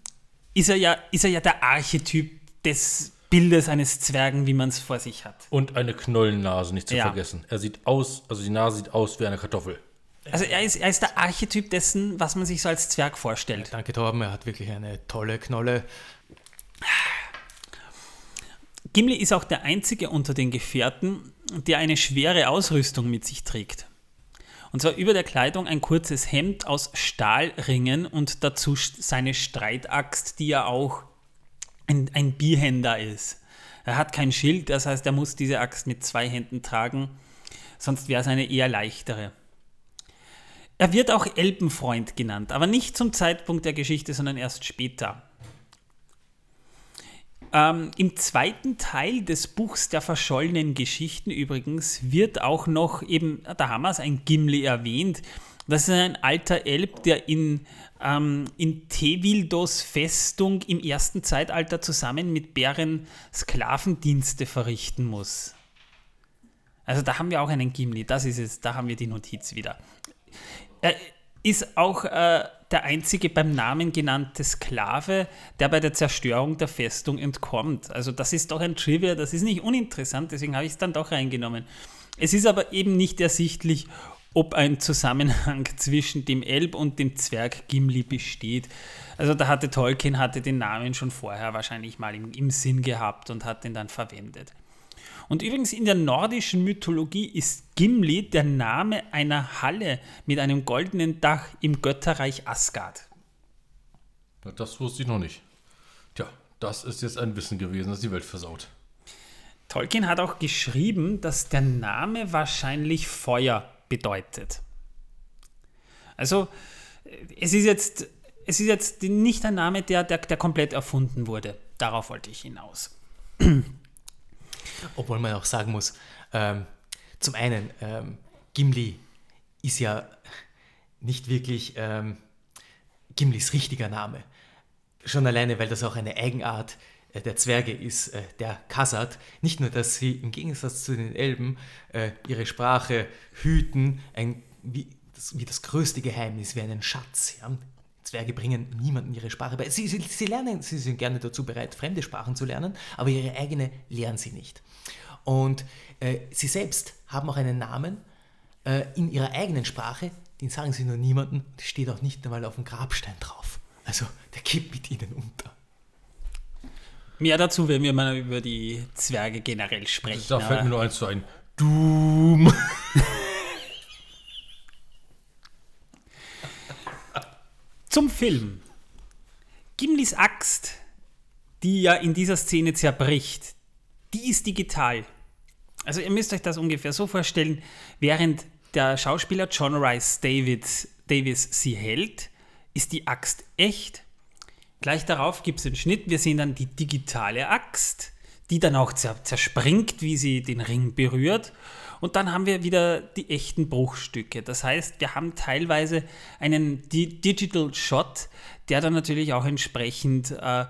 S1: ist er, ja, ist er ja der Archetyp des Bildes eines Zwergen, wie man es vor sich hat.
S3: Und eine Knollennase, nicht zu
S1: Ja.
S3: vergessen. Er sieht aus, also die Nase sieht aus wie eine Kartoffel.
S1: Also er ist, er ist der Archetyp dessen, was man sich so als Zwerg vorstellt.
S4: Danke, Torben. Er hat wirklich eine tolle Knolle.
S1: Gimli ist auch der einzige unter den Gefährten, der eine schwere Ausrüstung mit sich trägt. Und zwar über der Kleidung ein kurzes Hemd aus Stahlringen und dazu seine Streitaxt, die ja auch ein, ein Bihänder ist. Er hat kein Schild, das heißt, er muss diese Axt mit zwei Händen tragen, sonst wäre es eine eher leichtere. Er wird auch Elbenfreund genannt, aber nicht zum Zeitpunkt der Geschichte, sondern erst später. Ähm, Im zweiten Teil des Buchs der verschollenen Geschichten übrigens wird auch noch eben, da haben wir es, ein Gimli erwähnt. Das ist ein alter Elb, der in, ähm, in Tevildos Festung im ersten Zeitalter zusammen mit Bären Sklavendienste verrichten muss. Also da haben wir auch einen Gimli, das ist es, da haben wir die Notiz wieder. Er ist auch äh, der einzige beim Namen genannte Sklave, der bei der Zerstörung der Festung entkommt. Also das ist doch ein Trivia, das ist nicht uninteressant, deswegen habe ich es dann doch reingenommen. Es ist aber eben nicht ersichtlich, ob ein Zusammenhang zwischen dem Elb und dem Zwerg Gimli besteht. Also da hatte Tolkien hatte den Namen schon vorher wahrscheinlich mal im, im Sinn gehabt und hat den dann verwendet. Und übrigens in der nordischen Mythologie ist Gimli der Name einer Halle mit einem goldenen Dach im Götterreich Asgard.
S3: Das wusste ich noch nicht. Tja, das ist jetzt ein Wissen gewesen, das die Welt versaut.
S1: Tolkien hat auch geschrieben, dass der Name wahrscheinlich Feuer bedeutet. Also es ist jetzt, es ist jetzt nicht ein Name, der, der, der komplett erfunden wurde. Darauf wollte ich hinaus.
S4: Obwohl man auch sagen muss, ähm, zum einen, ähm, Gimli ist ja nicht wirklich ähm, Gimlis richtiger Name. Schon alleine, weil das auch eine Eigenart äh, der Zwerge ist, äh, der Khazad. Nicht nur, dass sie im Gegensatz zu den Elben äh, ihre Sprache hüten, ein, wie, das, wie das größte Geheimnis, wie einen Schatz. Ja? Zwerge bringen niemandem ihre Sprache bei. Sie, sie, sie lernen, sie sind gerne dazu bereit, fremde Sprachen zu lernen, aber ihre eigene lernen sie nicht. Und äh, sie selbst haben auch einen Namen äh, in ihrer eigenen Sprache, den sagen sie nur niemandem, steht auch nicht einmal auf dem Grabstein drauf. Also der geht mit ihnen unter.
S1: Mehr dazu, wenn wir mal über die Zwerge generell sprechen.
S3: Da fällt mir nur eins zu ein. Doom.
S1: Zum Film. Gimlis Axt, die ja in dieser Szene zerbricht, die ist digital. Also ihr müsst euch das ungefähr so vorstellen, während der Schauspieler John Rice Davids, Davis sie hält, ist die Axt echt. Gleich darauf gibt es den Schnitt, wir sehen dann die digitale Axt, die dann auch zer zerspringt, wie sie den Ring berührt. Und dann haben wir wieder die echten Bruchstücke. Das heißt, wir haben teilweise einen Di Digital Shot, der dann natürlich auch entsprechend äh,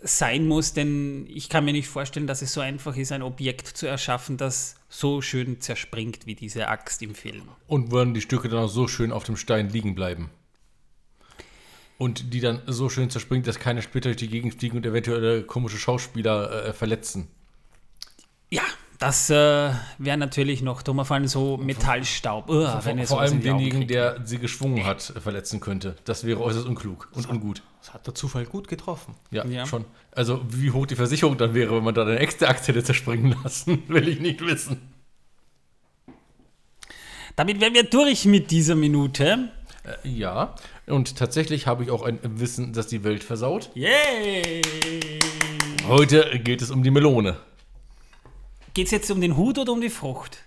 S1: sein muss, denn ich kann mir nicht vorstellen, dass es so einfach ist, ein Objekt zu erschaffen, das so schön zerspringt wie diese Axt im Film.
S3: Und würden die Stücke dann auch so schön auf dem Stein liegen bleiben. Und die dann so schön zerspringt, dass keine Splitter durch die Gegend fliegen und eventuell komische Schauspieler äh, verletzen.
S1: Ja, das äh, wäre natürlich noch vor allem so Metallstaub. Uah,
S3: Vor,
S1: ihr
S3: vor allem denjenigen, der sie geschwungen hat, äh, verletzen könnte. Das wäre äußerst unklug und ungut.
S4: Das hat der Zufall gut getroffen.
S3: Ja,
S1: Ja.
S3: schon. Also wie hoch die Versicherung dann wäre, wenn man da eine extra Aktie hätte zerspringen lassen, will ich nicht wissen.
S1: Damit wären wir durch mit dieser Minute.
S3: Äh, ja, und tatsächlich habe ich auch ein Wissen, das die Welt versaut.
S1: Yay!
S3: Heute geht es um die Melone.
S1: Geht es jetzt um den Hut oder um die Frucht?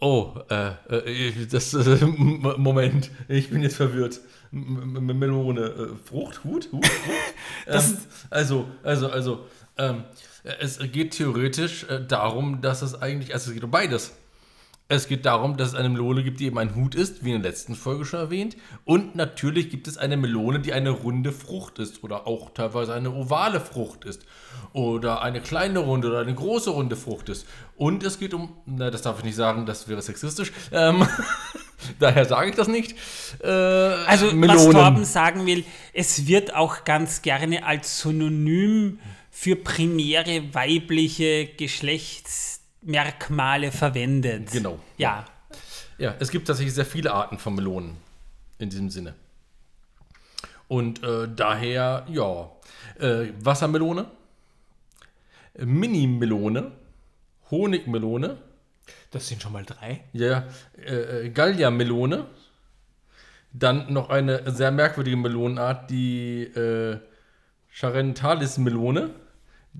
S3: Oh, äh, äh, das, äh, Moment, ich bin jetzt verwirrt. M Melone, äh, Frucht, Hut, Hut, Frucht? ähm, also, also, also, ähm, es geht theoretisch äh, darum, dass es eigentlich, also es geht um beides. Es geht darum, dass es eine Melone gibt, die eben ein Hut ist, wie in der letzten Folge schon erwähnt. Und natürlich gibt es eine Melone, die eine runde Frucht ist oder auch teilweise eine ovale Frucht ist. Oder eine kleine runde oder eine große runde Frucht ist. Und es geht um, na, das darf ich nicht sagen, das wäre sexistisch. Ähm, daher sage ich das nicht. Äh,
S1: Also, was Torben sagen will, es wird auch ganz gerne als Synonym für primäre weibliche Geschlechtsmerkmale verwendet.
S3: Genau.
S1: Ja.
S3: Ja, es gibt tatsächlich sehr viele Arten von Melonen in diesem Sinne. Und äh, daher, ja, äh, Wassermelone, Mini-Melone, Honigmelone,
S4: Das sind schon mal drei.
S3: ja, äh, äh, Gallia-Melone, dann noch eine sehr merkwürdige Melonenart, die äh, Charentalis-Melone,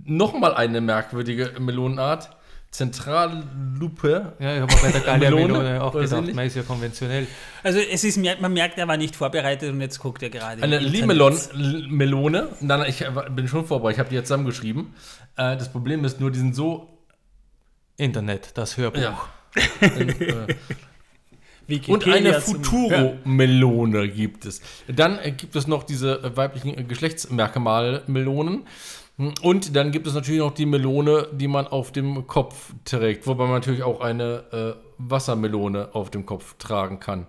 S3: nochmal eine merkwürdige Melonenart, Zentrallupe,
S4: Ja, ich habe bei der Gallia-Melone
S3: Melone,
S4: auch gedacht,
S3: ähnlich?
S4: man ist ja konventionell.
S1: Also es ist, man merkt, er war nicht vorbereitet und jetzt guckt er gerade.
S3: Eine
S1: im Internet.
S3: Limelon-Melone. Nein, ich bin schon vorbei, ich habe die jetzt zusammengeschrieben. Äh, das Problem ist nur, die sind so.
S4: Internet, das Hörbuch.
S3: Ja. äh, und
S1: Wikipedia
S3: eine Futuro-Melone gibt es. Dann äh, gibt es noch diese äh, weiblichen Geschlechtsmerkmal-Melonen. Und dann gibt es natürlich noch die Melone, die man auf dem Kopf trägt, wobei man natürlich auch eine äh, Wassermelone auf dem Kopf tragen kann.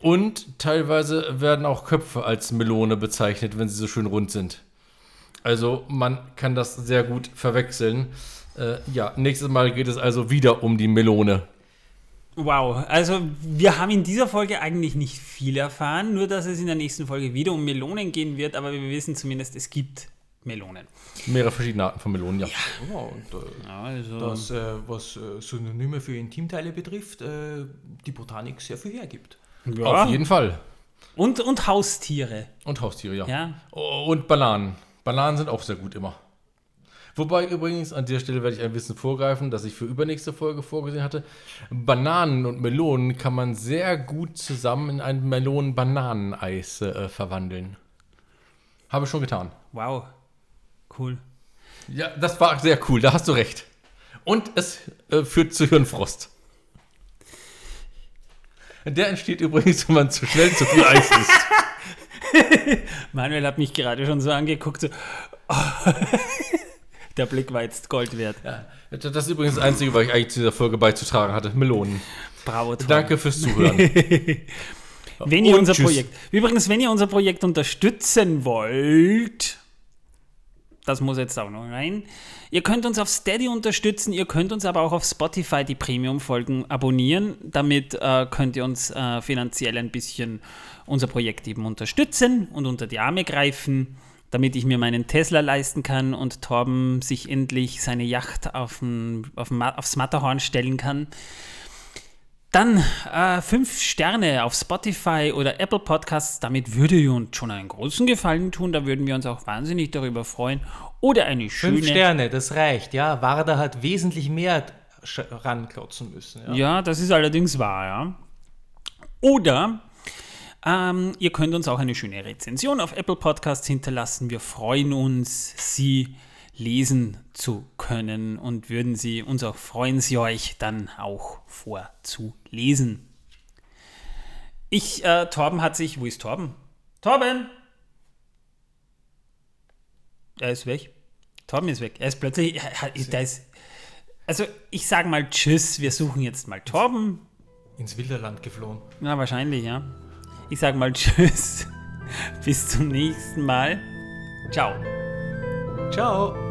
S3: Und teilweise werden auch Köpfe als Melone bezeichnet, wenn sie so schön rund sind. Also man kann das sehr gut verwechseln. Äh, ja, nächstes Mal geht es also wieder um die Melone.
S1: Wow, also wir haben in dieser Folge eigentlich nicht viel erfahren, nur dass es in der nächsten Folge wieder um Melonen gehen wird, aber wir wissen zumindest, es gibt Melonen.
S3: Mehrere verschiedene Arten von Melonen, ja.
S4: Ja, und äh,
S1: Ja, also
S4: das, äh, was äh, Synonyme für Intimteile betrifft, äh, die Botanik sehr viel hergibt.
S1: ja.
S3: Auf jeden Fall.
S1: Und, und Haustiere,
S3: Und Haustiere, ja.
S1: ja.
S3: Und Bananen. Bananen sind auch sehr gut immer. Wobei übrigens, an der Stelle werde ich ein bisschen vorgreifen, das ich für übernächste Folge vorgesehen hatte. Bananen und Melonen kann man sehr gut zusammen in ein Melonen-Bananeneis äh, verwandeln. Habe ich schon getan.
S1: Wow, cool.
S3: Ja, das war sehr cool, da hast du recht. Und es äh, führt zu Hirnfrost. Der entsteht übrigens, wenn man zu schnell zu viel Eis isst.
S1: Manuel hat mich gerade schon so angeguckt, so, der Blick war jetzt Gold wert.
S3: Ja, das ist übrigens das Einzige, was ich eigentlich zu dieser Folge beizutragen hatte. Melonen.
S1: Bravo, Tom.
S3: Danke fürs Zuhören.
S1: Wenn ihr
S3: Und
S1: unser
S3: tschüss.
S1: Projekt, übrigens, wenn ihr unser Projekt unterstützen wollt, das muss jetzt auch noch rein. Ihr könnt uns auf Steady unterstützen, ihr könnt uns aber auch auf Spotify die Premium-Folgen abonnieren. Damit äh, könnt ihr uns äh, finanziell ein bisschen unser Projekt eben unterstützen und unter die Arme greifen, damit ich mir meinen Tesla leisten kann und Torben sich endlich seine Yacht auf den, auf den, Ma- aufs Matterhorn stellen kann. Dann äh, fünf Sterne auf Spotify oder Apple Podcasts. Damit würde ihr uns schon einen großen Gefallen tun. Da würden wir uns auch wahnsinnig darüber freuen. Oder eine schöne.
S4: Fünf Sterne, das reicht, ja. Warda hat wesentlich mehr ranklotzen müssen. Ja.
S1: Ja, das ist allerdings wahr, ja. Oder ähm, ihr könnt uns auch eine schöne Rezension auf Apple Podcasts hinterlassen. Wir freuen uns, sie lesen zu können und würden sie uns auch freuen, sie euch dann auch vorzulesen. Ich, äh, Torben hat sich, wo ist Torben? Torben! Er ist weg. Torben ist weg. Er ist plötzlich, er hat- da ist, also ich sage mal Tschüss, wir suchen jetzt mal Torben.
S4: Ins Wilderland geflohen.
S1: Na, wahrscheinlich, ja. Ich sage mal Tschüss. Bis zum nächsten Mal. Ciao.
S4: Ciao.